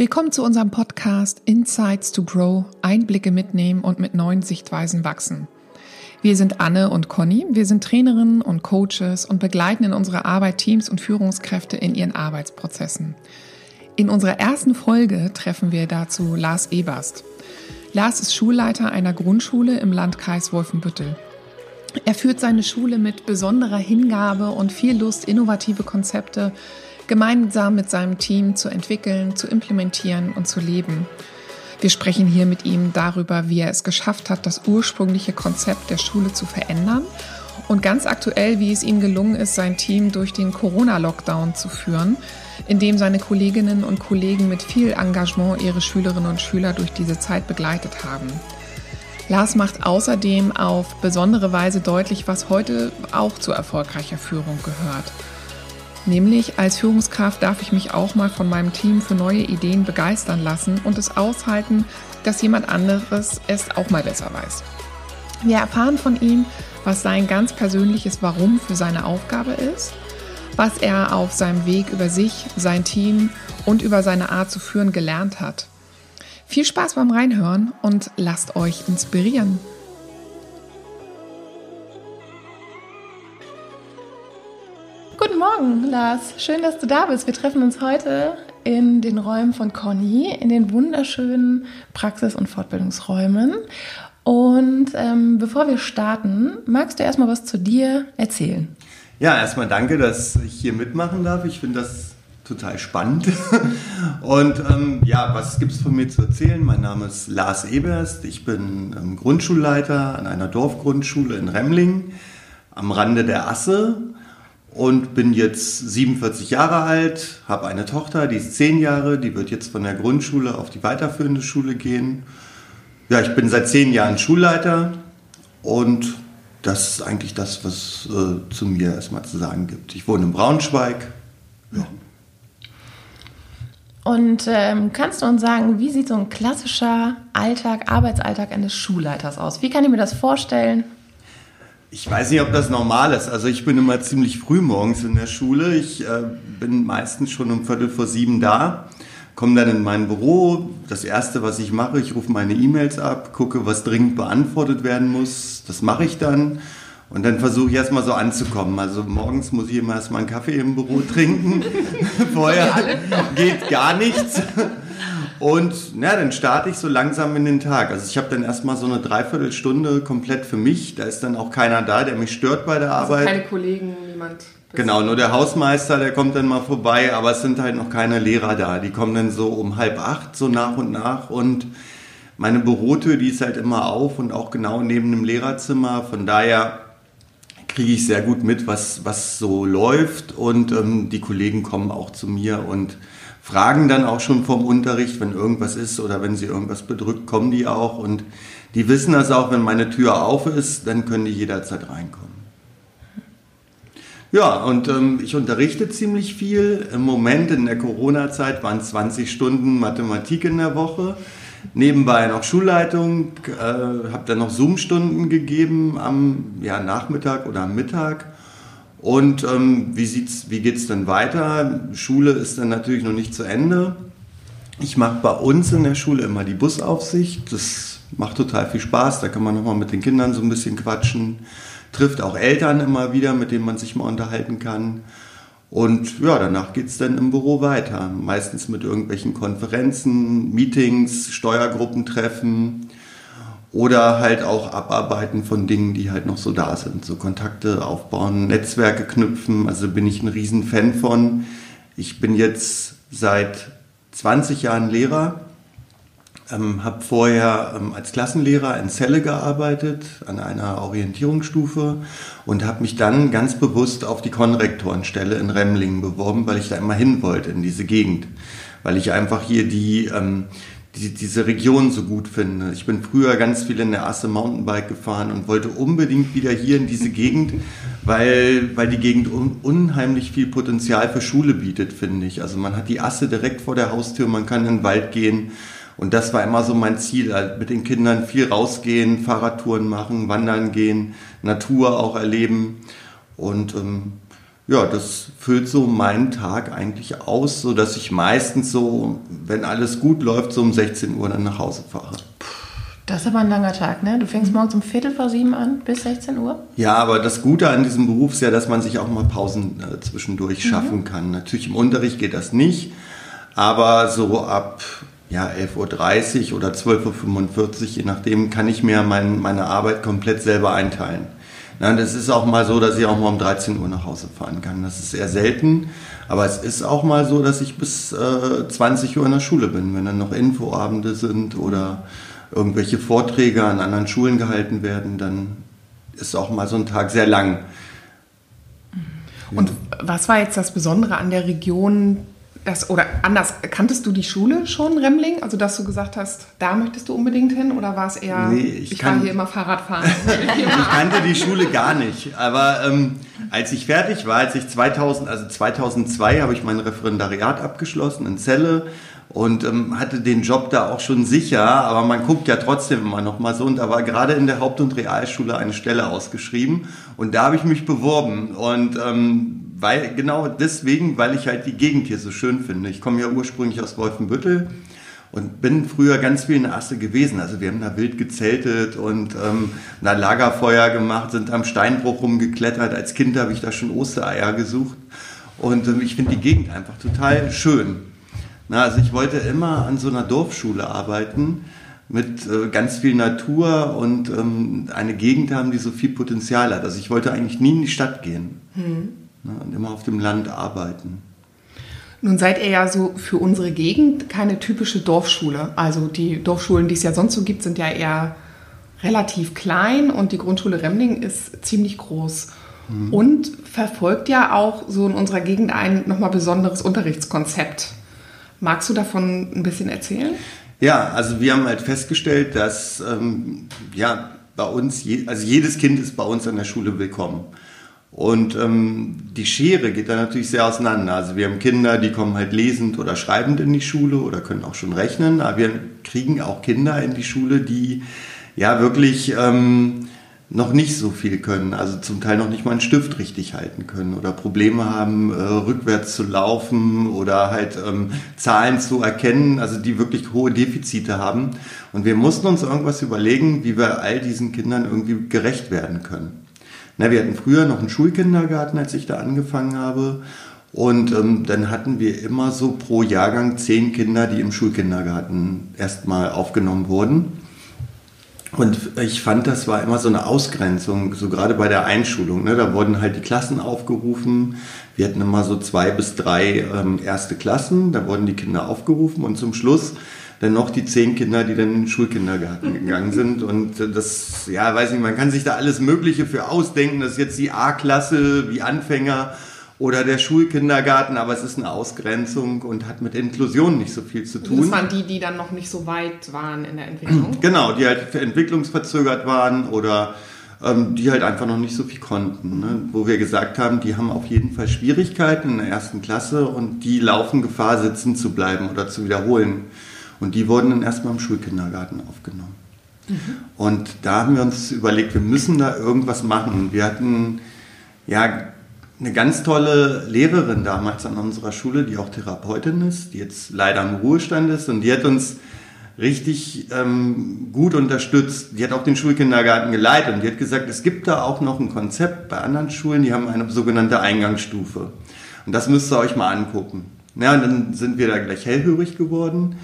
Willkommen zu unserem Podcast Insights to Grow, Einblicke mitnehmen und mit neuen Sichtweisen wachsen. Wir sind Anne und Conny, wir sind Trainerinnen und Coaches und begleiten in unserer Arbeit Teams und Führungskräfte in ihren Arbeitsprozessen. In unserer ersten Folge treffen wir dazu Lars Eberst. Lars ist Schulleiter einer Grundschule im Landkreis Wolfenbüttel. Er führt seine Schule mit besonderer Hingabe und viel Lust, innovative Konzepte gemeinsam mit seinem Team zu entwickeln, zu implementieren und zu leben. Wir sprechen hier mit ihm darüber, wie er es geschafft hat, das ursprüngliche Konzept der Schule zu verändern und ganz aktuell, wie es ihm gelungen ist, sein Team durch den Corona-Lockdown zu führen, indem seine Kolleginnen und Kollegen mit viel Engagement ihre Schülerinnen und Schüler durch diese Zeit begleitet haben. Lars macht außerdem auf besondere Weise deutlich, was heute auch zu erfolgreicher Führung gehört. Nämlich als Führungskraft darf ich mich auch mal von meinem Team für neue Ideen begeistern lassen und es aushalten, dass jemand anderes es auch mal besser weiß. Wir erfahren von ihm, was sein ganz persönliches Warum für seine Aufgabe ist, was er auf seinem Weg über sich, sein Team und über seine Art zu führen gelernt hat. Viel Spaß beim Reinhören und lasst euch inspirieren. Guten Morgen, Lars. Schön, dass du da bist. Wir treffen uns heute in den Räumen von Conny, in den wunderschönen Praxis- und Fortbildungsräumen. Und ähm, bevor wir starten, magst du erstmal was zu dir erzählen? Ja, erstmal danke, dass ich hier mitmachen darf. Ich finde das total spannend. Und ähm, ja, was gibt es von mir zu erzählen? Mein Name ist Lars Eberst. Ich bin ähm, Grundschulleiter an einer Dorfgrundschule in Remling am Rande der Asse und bin jetzt 47 Jahre alt, habe eine Tochter, die ist 10 Jahre, die wird jetzt von der Grundschule auf die weiterführende Schule gehen. Ja, ich bin seit 10 Jahren Schulleiter und das ist eigentlich das, was äh, zu mir erstmal zu sagen gibt. Ich wohne in Braunschweig. Ja. Und ähm, kannst du uns sagen, wie sieht so ein klassischer Alltag, Arbeitsalltag eines Schulleiters aus? Wie kann ich mir das vorstellen? Ich weiß nicht, ob das normal ist. Also ich bin immer ziemlich früh morgens in der Schule. Ich äh, bin meistens schon um Viertel vor sieben da, komme dann in mein Büro. Das Erste, was ich mache, ich rufe meine E-Mails ab, gucke, was dringend beantwortet werden muss. Das mache ich dann. Und dann versuche ich erstmal so anzukommen. Also morgens muss ich immer erstmal einen Kaffee im Büro trinken. Vorher geht gar nichts. Und na, dann starte ich so langsam in den Tag. Also ich habe dann erstmal so eine Dreiviertelstunde komplett für mich. Da ist dann auch keiner da, der mich stört bei der also Arbeit. Keine Kollegen, niemand. Genau, nur der Hausmeister, der kommt dann mal vorbei, aber es sind halt noch keine Lehrer da. Die kommen dann so um halb acht, so nach und nach. Und meine Bürotür, die ist halt immer auf und auch genau neben dem Lehrerzimmer. Von daher kriege ich sehr gut mit, was, was so läuft. Und ähm, die Kollegen kommen auch zu mir und fragen dann auch schon vom Unterricht, wenn irgendwas ist oder wenn sie irgendwas bedrückt, kommen die auch und die wissen das auch, wenn meine Tür auf ist, dann können die jederzeit reinkommen. Ja, und ähm, ich unterrichte ziemlich viel. Im Moment in der Corona-Zeit waren 20 Stunden Mathematik in der Woche. Nebenbei noch Schulleitung, äh, habe dann noch Zoom-Stunden gegeben am ja, Nachmittag oder am Mittag. Und ähm, wie, wie geht es denn weiter? Schule ist dann natürlich noch nicht zu Ende. Ich mache bei uns in der Schule immer die Busaufsicht. Das macht total viel Spaß. Da kann man nochmal mit den Kindern so ein bisschen quatschen. Trifft auch Eltern immer wieder, mit denen man sich mal unterhalten kann. Und ja, danach geht es dann im Büro weiter. Meistens mit irgendwelchen Konferenzen, Meetings, Steuergruppentreffen oder halt auch Abarbeiten von Dingen, die halt noch so da sind. So Kontakte aufbauen, Netzwerke knüpfen. Also bin ich ein Riesenfan von. Ich bin jetzt seit 20 Jahren Lehrer, ähm, habe vorher ähm, als Klassenlehrer in Celle gearbeitet, an einer Orientierungsstufe und habe mich dann ganz bewusst auf die Konrektorenstelle in Remlingen beworben, weil ich da immer hin wollte in diese Gegend. Weil ich einfach hier die, ähm, die, diese Region so gut finde. Ich bin früher ganz viel in der Asse Mountainbike gefahren und wollte unbedingt wieder hier in diese Gegend, weil, weil die Gegend un, unheimlich viel Potenzial für Schule bietet, finde ich. Also man hat die Asse direkt vor der Haustür, man kann in den Wald gehen. Und das war immer so mein Ziel, halt mit den Kindern viel rausgehen, Fahrradtouren machen, wandern gehen, Natur auch erleben. Und ähm, ja, das füllt so meinen Tag eigentlich aus, so dass ich meistens so, wenn alles gut läuft, so um 16 Uhr dann nach Hause fahre. Das ist aber ein langer Tag, ne? Du fängst morgens um Viertel vor sieben an bis 16 Uhr? Ja, aber das Gute an diesem Beruf ist ja, dass man sich auch mal Pausen äh, zwischendurch mhm. schaffen kann. Natürlich im Unterricht geht das nicht, aber so ab ja, 11.30 Uhr oder 12.45 Uhr, je nachdem, kann ich mir mein, meine Arbeit komplett selber einteilen. Ja, das ist auch mal so, dass ich auch mal um 13 Uhr nach Hause fahren kann. Das ist eher selten, aber es ist auch mal so, dass ich bis äh, 20 Uhr in der Schule bin, wenn dann noch Infoabende sind oder irgendwelche Vorträge an anderen Schulen gehalten werden, dann ist auch mal so ein Tag sehr lang. Und was war jetzt das Besondere an der Region, das, oder anders, kanntest du die Schule schon, Remling? Also, dass du gesagt hast, da möchtest du unbedingt hin? Oder war es eher, nee, ich, ich kann, war hier immer Fahrradfahren? ich kannte die Schule gar nicht. Aber ähm, als ich fertig war, als ich 2000, also 2002 habe ich mein Referendariat abgeschlossen in Celle und ähm, hatte den Job da auch schon sicher, aber man guckt ja trotzdem immer noch mal so und da war gerade in der Haupt- und Realschule eine Stelle ausgeschrieben und da habe ich mich beworben und ähm, weil genau deswegen, weil ich halt die Gegend hier so schön finde. Ich komme ja ursprünglich aus Wolfenbüttel und bin früher ganz viel in Asse gewesen. Also wir haben da wild gezeltet und ähm, da Lagerfeuer gemacht, sind am Steinbruch rumgeklettert. Als Kind habe ich da schon Ostereier gesucht und ähm, ich finde die Gegend einfach total schön. Na, also ich wollte immer an so einer Dorfschule arbeiten mit äh, ganz viel Natur und ähm, eine Gegend haben, die so viel Potenzial hat. Also ich wollte eigentlich nie in die Stadt gehen hm. Na, und immer auf dem Land arbeiten. Nun seid ihr ja so für unsere Gegend keine typische Dorfschule. Also die Dorfschulen, die es ja sonst so gibt, sind ja eher relativ klein und die Grundschule Remling ist ziemlich groß. Hm. Und verfolgt ja auch so in unserer Gegend ein nochmal besonderes Unterrichtskonzept. Magst du davon ein bisschen erzählen? Ja, also wir haben halt festgestellt, dass ähm, ja, bei uns, je, also jedes Kind ist bei uns an der Schule willkommen. Und ähm, die Schere geht da natürlich sehr auseinander. Also wir haben Kinder, die kommen halt lesend oder schreibend in die Schule oder können auch schon rechnen, aber wir kriegen auch Kinder in die Schule, die ja wirklich ähm, noch nicht so viel können, also zum Teil noch nicht mal einen Stift richtig halten können oder Probleme haben, äh, rückwärts zu laufen oder halt ähm, Zahlen zu erkennen, also die wirklich hohe Defizite haben. Und wir mussten uns irgendwas überlegen, wie wir all diesen Kindern irgendwie gerecht werden können. Na, wir hatten früher noch einen Schulkindergarten, als ich da angefangen habe. Und ähm, dann hatten wir immer so pro Jahrgang zehn Kinder, die im Schulkindergarten erstmal aufgenommen wurden. Und ich fand, das war immer so eine Ausgrenzung, so gerade bei der Einschulung. Ne? Da wurden halt die Klassen aufgerufen. Wir hatten immer so zwei bis drei ähm, erste Klassen. Da wurden die Kinder aufgerufen und zum Schluss dann noch die zehn Kinder, die dann in den Schulkindergarten gegangen sind. Und das, ja, weiß nicht, man kann sich da alles Mögliche für ausdenken. Das ist jetzt die A-Klasse wie Anfänger oder der Schulkindergarten, aber es ist eine Ausgrenzung und hat mit Inklusion nicht so viel zu tun. Das waren die, die dann noch nicht so weit waren in der Entwicklung? Genau, die halt entwicklungsverzögert waren oder ähm, die halt einfach noch nicht so viel konnten. Ne? Wo wir gesagt haben, die haben auf jeden Fall Schwierigkeiten in der ersten Klasse und die laufen Gefahr, sitzen zu bleiben oder zu wiederholen. Und die wurden dann erstmal im Schulkindergarten aufgenommen. Mhm. Und da haben wir uns überlegt, wir müssen da irgendwas machen. Wir hatten ja eine ganz tolle Lehrerin damals an unserer Schule, die auch Therapeutin ist, die jetzt leider im Ruhestand ist und die hat uns richtig ähm, gut unterstützt. Die hat auch den Schulkindergarten geleitet und die hat gesagt, es gibt da auch noch ein Konzept bei anderen Schulen, die haben eine sogenannte Eingangsstufe. Und das müsst ihr euch mal angucken. Ja, und dann sind wir da gleich hellhörig geworden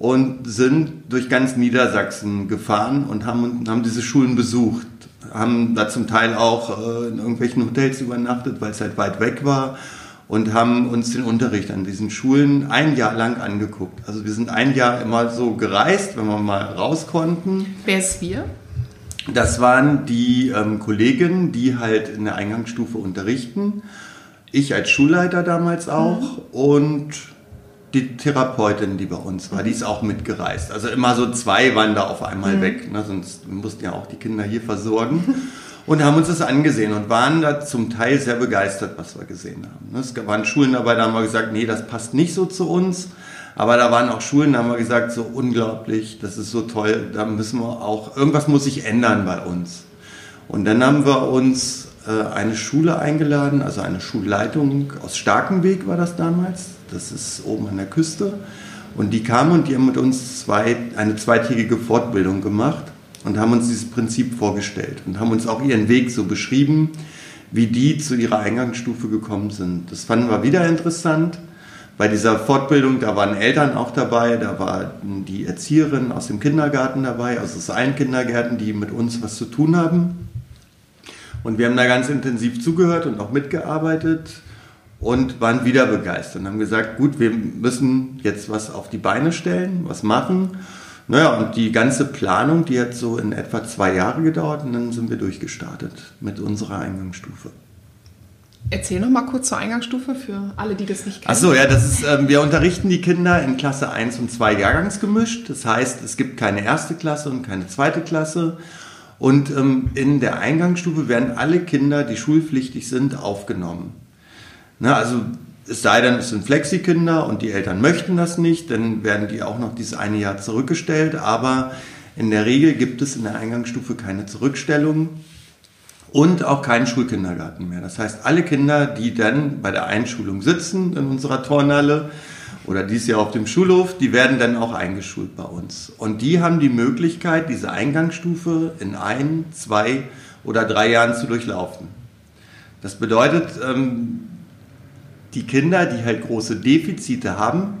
und sind durch ganz Niedersachsen gefahren und haben, haben diese Schulen besucht haben da zum Teil auch äh, in irgendwelchen Hotels übernachtet, weil es halt weit weg war und haben uns den Unterricht an diesen Schulen ein Jahr lang angeguckt. Also wir sind ein Jahr immer so gereist, wenn wir mal raus konnten. Wer ist wir? Das waren die ähm, Kolleginnen, die halt in der Eingangsstufe unterrichten. Ich als Schulleiter damals auch mhm. und die Therapeutin, die bei uns war, die ist auch mitgereist. Also immer so zwei waren da auf einmal mhm. weg, ne? sonst mussten ja auch die Kinder hier versorgen. Und haben uns das angesehen und waren da zum Teil sehr begeistert, was wir gesehen haben. Ne? Es waren Schulen dabei, da haben wir gesagt, nee, das passt nicht so zu uns. Aber da waren auch Schulen, da haben wir gesagt, so unglaublich, das ist so toll, da müssen wir auch, irgendwas muss sich ändern bei uns. Und dann haben wir uns äh, eine Schule eingeladen, also eine Schulleitung aus Starkenweg war das damals. Das ist oben an der Küste. Und die kamen und die haben mit uns zwei, eine zweitägige Fortbildung gemacht und haben uns dieses Prinzip vorgestellt und haben uns auch ihren Weg so beschrieben, wie die zu ihrer Eingangsstufe gekommen sind. Das fanden wir wieder interessant. Bei dieser Fortbildung, da waren Eltern auch dabei, da war die Erzieherin aus dem Kindergarten dabei, also aus allen Kindergärten, die mit uns was zu tun haben. Und wir haben da ganz intensiv zugehört und auch mitgearbeitet und waren wieder begeistert und haben gesagt, gut, wir müssen jetzt was auf die Beine stellen, was machen. Naja, und die ganze Planung, die hat so in etwa zwei Jahre gedauert und dann sind wir durchgestartet mit unserer Eingangsstufe. Erzähl noch mal kurz zur Eingangsstufe für alle, die das nicht kennen. Achso, ja, das ist, ähm, wir unterrichten die Kinder in Klasse 1 und 2 jahrgangsgemischt. Das heißt, es gibt keine erste Klasse und keine zweite Klasse. Und ähm, in der Eingangsstufe werden alle Kinder, die schulpflichtig sind, aufgenommen. Na, also es sei denn, es sind Flexikinder und die Eltern möchten das nicht, dann werden die auch noch dieses eine Jahr zurückgestellt. Aber in der Regel gibt es in der Eingangsstufe keine Zurückstellung und auch keinen Schulkindergarten mehr. Das heißt, alle Kinder, die dann bei der Einschulung sitzen in unserer Turnhalle oder dies Jahr auf dem Schulhof, die werden dann auch eingeschult bei uns. Und die haben die Möglichkeit, diese Eingangsstufe in ein, zwei oder drei Jahren zu durchlaufen. Das bedeutet, ähm, die Kinder, die halt große Defizite haben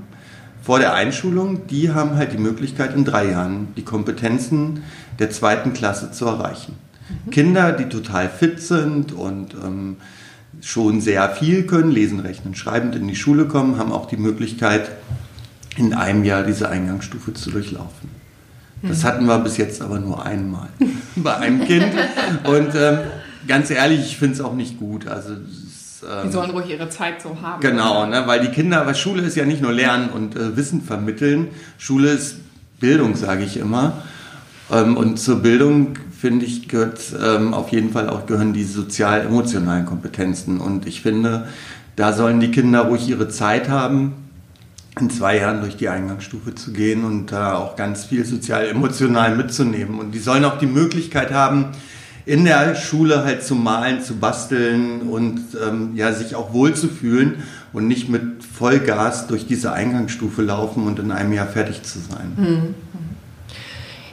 vor der Einschulung, die haben halt die Möglichkeit, in drei Jahren die Kompetenzen der zweiten Klasse zu erreichen. Mhm. Kinder, die total fit sind und ähm, schon sehr viel können, lesen, rechnen, schreibend in die Schule kommen, haben auch die Möglichkeit, in einem Jahr diese Eingangsstufe zu durchlaufen. Das mhm. hatten wir bis jetzt aber nur einmal bei einem Kind. Und ähm, ganz ehrlich, ich finde es auch nicht gut. Also ähm, die sollen ruhig ihre Zeit so haben. Genau, ne? weil die Kinder, weil Schule ist ja nicht nur Lernen und äh, Wissen vermitteln, Schule ist Bildung, sage ich immer. Ähm, und zur Bildung, finde ich, gehört ähm, auf jeden Fall auch gehören die sozial-emotionalen Kompetenzen. Und ich finde, da sollen die Kinder ruhig ihre Zeit haben, in zwei Jahren durch die Eingangsstufe zu gehen und da auch ganz viel sozial-emotional mitzunehmen. Und die sollen auch die Möglichkeit haben, in der Schule halt zu malen, zu basteln und ähm, ja, sich auch wohlzufühlen und nicht mit Vollgas durch diese Eingangsstufe laufen und in einem Jahr fertig zu sein. Mhm.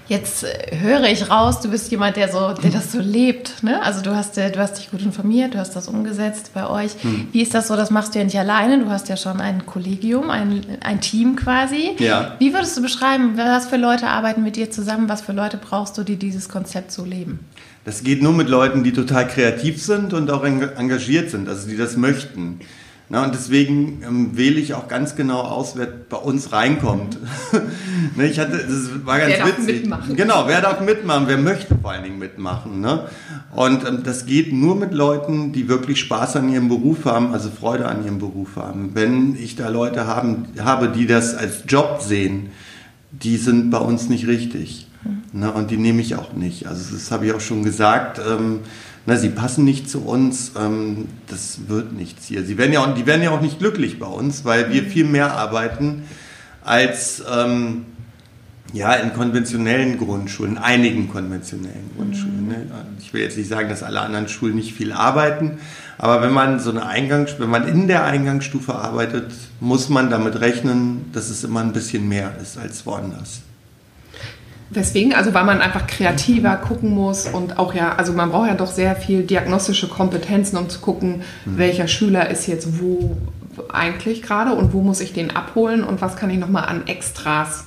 Jetzt äh, höre ich raus, du bist jemand, der so, der das so lebt. Ne? Also du hast, äh, du hast dich gut informiert, du hast das umgesetzt bei euch. Hm. Wie ist das so? Das machst du ja nicht alleine. Du hast ja schon ein Kollegium, ein, ein Team quasi. Ja. Wie würdest du beschreiben, was für Leute arbeiten mit dir zusammen? Was für Leute brauchst du, die dieses Konzept so leben? Das geht nur mit Leuten, die total kreativ sind und auch engagiert sind, also die das möchten. Na, und deswegen ähm, wähle ich auch ganz genau aus, wer bei uns reinkommt. ne, ich hatte, das war ganz wer witzig. Darf mitmachen. Genau, wer darf mitmachen, wer möchte vor allen Dingen mitmachen. Ne? Und ähm, das geht nur mit Leuten, die wirklich Spaß an ihrem Beruf haben, also Freude an ihrem Beruf haben. Wenn ich da Leute haben, habe, die das als Job sehen, die sind bei uns nicht richtig. Mhm. Ne, und die nehme ich auch nicht. Also das habe ich auch schon gesagt. Ähm, na, sie passen nicht zu uns, ähm, das wird nichts hier. Sie werden ja auch, die werden ja auch nicht glücklich bei uns, weil wir mhm. viel mehr arbeiten als ähm, ja, in konventionellen Grundschulen, in einigen konventionellen Grundschulen. Ne? Ich will jetzt nicht sagen, dass alle anderen Schulen nicht viel arbeiten, aber wenn man so eine Eingangs, wenn man in der Eingangsstufe arbeitet, muss man damit rechnen, dass es immer ein bisschen mehr ist als woanders. Weswegen? Also weil man einfach kreativer gucken muss und auch ja, also man braucht ja doch sehr viel diagnostische Kompetenzen, um zu gucken, mhm. welcher Schüler ist jetzt wo eigentlich gerade und wo muss ich den abholen und was kann ich nochmal an Extras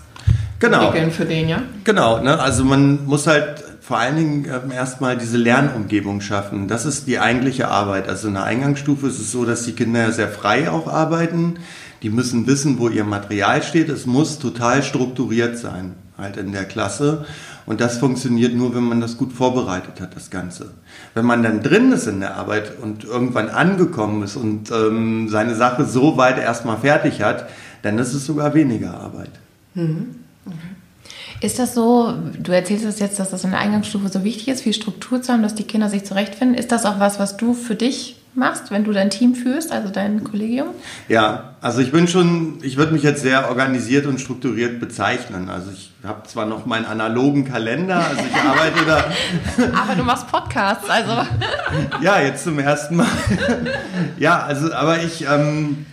genau. entwickeln für den, ja? Genau, ne? also man muss halt vor allen Dingen ähm, erstmal diese Lernumgebung schaffen. Das ist die eigentliche Arbeit. Also in der Eingangsstufe ist es so, dass die Kinder sehr frei auch arbeiten. Die müssen wissen, wo ihr Material steht. Es muss total strukturiert sein halt in der Klasse. Und das funktioniert nur, wenn man das gut vorbereitet hat, das Ganze. Wenn man dann drin ist in der Arbeit und irgendwann angekommen ist und ähm, seine Sache so weit erstmal fertig hat, dann ist es sogar weniger Arbeit. Mhm. Ist das so, du erzählst es jetzt, dass das in der Eingangsstufe so wichtig ist, viel Struktur zu haben, dass die Kinder sich zurechtfinden. Ist das auch was, was du für dich machst, wenn du dein Team führst, also dein Kollegium? Ja, also ich bin schon, ich würde mich jetzt sehr organisiert und strukturiert bezeichnen. Also ich habe zwar noch meinen analogen Kalender, also ich arbeite da. aber du machst Podcasts, also. ja, jetzt zum ersten Mal. ja, also, aber ich, ähm,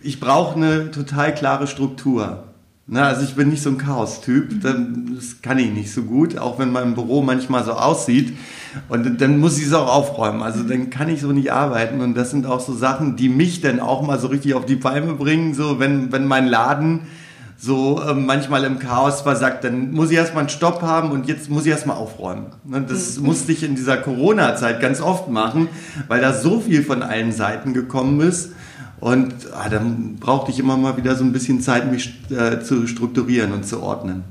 ich brauche eine total klare Struktur. Na, also ich bin nicht so ein Chaos-Typ, das kann ich nicht so gut, auch wenn mein Büro manchmal so aussieht. Und dann muss ich es auch aufräumen. Also dann kann ich so nicht arbeiten. Und das sind auch so Sachen, die mich dann auch mal so richtig auf die Palme bringen. So, wenn, wenn mein Laden so äh, manchmal im Chaos versagt, dann muss ich erstmal einen Stopp haben und jetzt muss ich erstmal aufräumen. Ne, das mhm. musste ich in dieser Corona-Zeit ganz oft machen, weil da so viel von allen Seiten gekommen ist. Und ah, dann brauchte ich immer mal wieder so ein bisschen Zeit, mich äh, zu strukturieren und zu ordnen.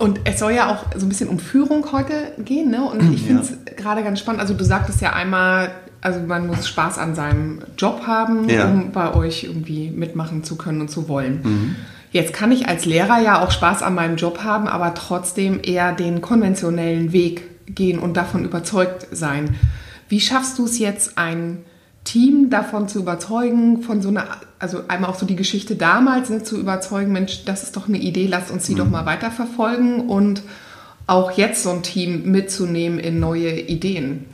Und es soll ja auch so ein bisschen um Führung heute gehen, ne? Und ich finde es ja. gerade ganz spannend. Also du sagtest ja einmal, also man muss Spaß an seinem Job haben, ja. um bei euch irgendwie mitmachen zu können und zu wollen. Mhm. Jetzt kann ich als Lehrer ja auch Spaß an meinem Job haben, aber trotzdem eher den konventionellen Weg gehen und davon überzeugt sein. Wie schaffst du es jetzt, ein Team davon zu überzeugen, von so einer, also einmal auch so die Geschichte damals ne, zu überzeugen, Mensch, das ist doch eine Idee, lasst uns die mhm. doch mal weiterverfolgen und auch jetzt so ein Team mitzunehmen in neue Ideen.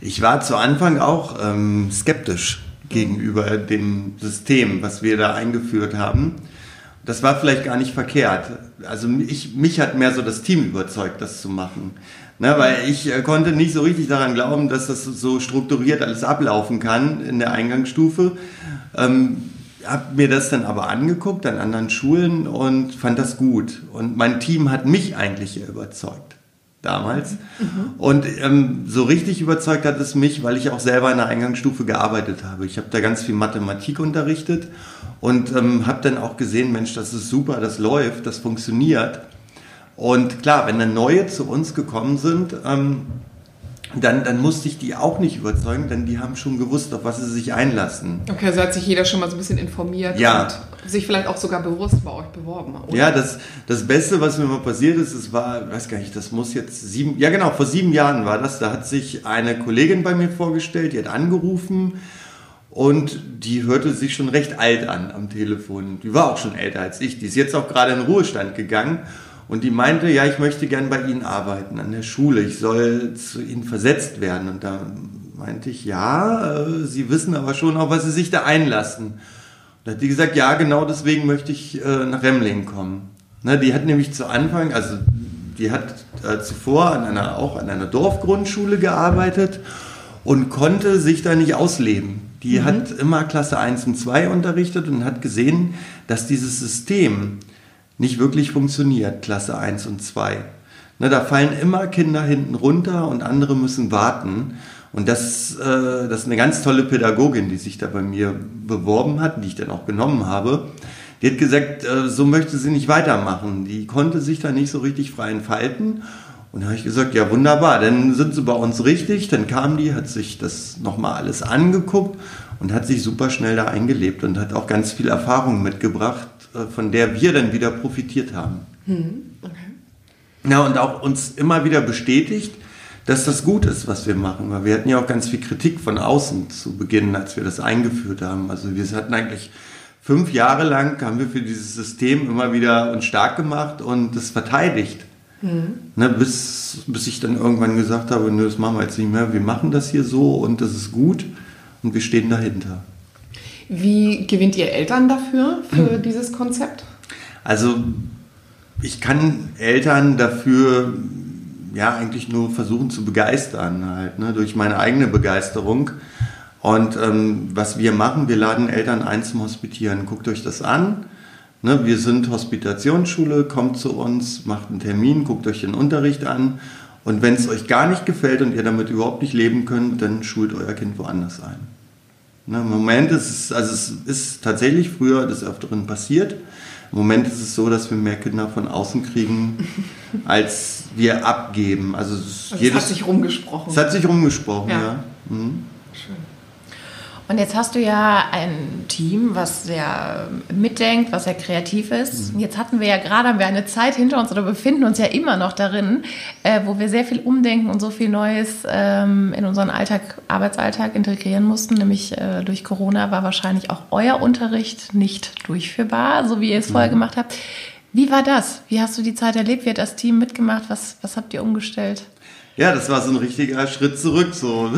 Ich war zu Anfang auch ähm, skeptisch gegenüber dem System, was wir da eingeführt haben. Das war vielleicht gar nicht verkehrt. Also ich, mich hat mehr so das Team überzeugt, das zu machen. Ne, weil ich äh, konnte nicht so richtig daran glauben, dass das so strukturiert alles ablaufen kann in der Eingangsstufe. Ähm, habe mir das dann aber angeguckt an anderen Schulen und fand das gut. Und mein Team hat mich eigentlich überzeugt damals. Mhm. Und ähm, so richtig überzeugt hat es mich, weil ich auch selber in der Eingangsstufe gearbeitet habe. Ich habe da ganz viel Mathematik unterrichtet und ähm, habe dann auch gesehen, Mensch, das ist super, das läuft, das funktioniert. Und klar, wenn dann neue zu uns gekommen sind, ähm, dann, dann musste ich die auch nicht überzeugen, denn die haben schon gewusst, auf was sie sich einlassen. Okay, also hat sich jeder schon mal so ein bisschen informiert ja. und sich vielleicht auch sogar bewusst bei euch beworben. Oder? Ja, das, das Beste, was mir mal passiert ist, es war, weiß gar nicht, das muss jetzt sieben, ja genau, vor sieben Jahren war das, da hat sich eine Kollegin bei mir vorgestellt, die hat angerufen und die hörte sich schon recht alt an am Telefon. Die war auch schon älter als ich, die ist jetzt auch gerade in den Ruhestand gegangen und die meinte, ja, ich möchte gern bei Ihnen arbeiten, an der Schule. Ich soll zu Ihnen versetzt werden. Und da meinte ich, ja, äh, Sie wissen aber schon auch, was Sie sich da einlassen. Da hat die gesagt, ja, genau deswegen möchte ich äh, nach Remling kommen. Ne, die hat nämlich zu Anfang, also die hat äh, zuvor an einer, auch an einer Dorfgrundschule gearbeitet und konnte sich da nicht ausleben. Die mhm. hat immer Klasse 1 und 2 unterrichtet und hat gesehen, dass dieses System, nicht wirklich funktioniert, Klasse 1 und 2. Ne, da fallen immer Kinder hinten runter und andere müssen warten. Und das, äh, das ist eine ganz tolle Pädagogin, die sich da bei mir beworben hat, die ich dann auch genommen habe. Die hat gesagt, äh, so möchte sie nicht weitermachen. Die konnte sich da nicht so richtig frei entfalten. Und da habe ich gesagt, ja wunderbar, dann sind sie bei uns richtig. Dann kam die, hat sich das nochmal alles angeguckt und hat sich super schnell da eingelebt und hat auch ganz viel Erfahrung mitgebracht, von der wir dann wieder profitiert haben. Hm, okay. Ja, und auch uns immer wieder bestätigt, dass das gut ist, was wir machen. Weil wir hatten ja auch ganz viel Kritik von außen zu Beginn, als wir das eingeführt haben. Also wir hatten eigentlich fünf Jahre lang, haben wir für dieses System immer wieder uns stark gemacht und es verteidigt. Mhm. Ne, bis, bis ich dann irgendwann gesagt habe, nö, das machen wir jetzt nicht mehr, wir machen das hier so und das ist gut und wir stehen dahinter. Wie gewinnt ihr Eltern dafür, für dieses Konzept? Also ich kann Eltern dafür ja eigentlich nur versuchen zu begeistern, halt, ne, durch meine eigene Begeisterung. Und ähm, was wir machen, wir laden Eltern ein zum Hospitieren. Guckt euch das an. Ne, wir sind Hospitationsschule, kommt zu uns, macht einen Termin, guckt euch den Unterricht an. Und wenn es euch gar nicht gefällt und ihr damit überhaupt nicht leben könnt, dann schult euer Kind woanders ein. Ne, Im Moment ist es, also es ist tatsächlich früher des Öfteren passiert. Im Moment ist es so, dass wir mehr Kinder von außen kriegen, als wir abgeben. Also, es, also jedes, es hat sich rumgesprochen. Es hat sich rumgesprochen, ja. ja. Mhm. Schön. Und jetzt hast du ja ein Team, was sehr mitdenkt, was sehr kreativ ist. Mhm. Jetzt hatten wir ja gerade haben wir eine Zeit hinter uns oder befinden uns ja immer noch darin, äh, wo wir sehr viel umdenken und so viel Neues ähm, in unseren Alltag, Arbeitsalltag integrieren mussten. Nämlich äh, durch Corona war wahrscheinlich auch euer Unterricht nicht durchführbar, so wie ihr es vorher mhm. gemacht habt. Wie war das? Wie hast du die Zeit erlebt? Wie hat das Team mitgemacht? Was, was habt ihr umgestellt? Ja, das war so ein richtiger Schritt zurück. So.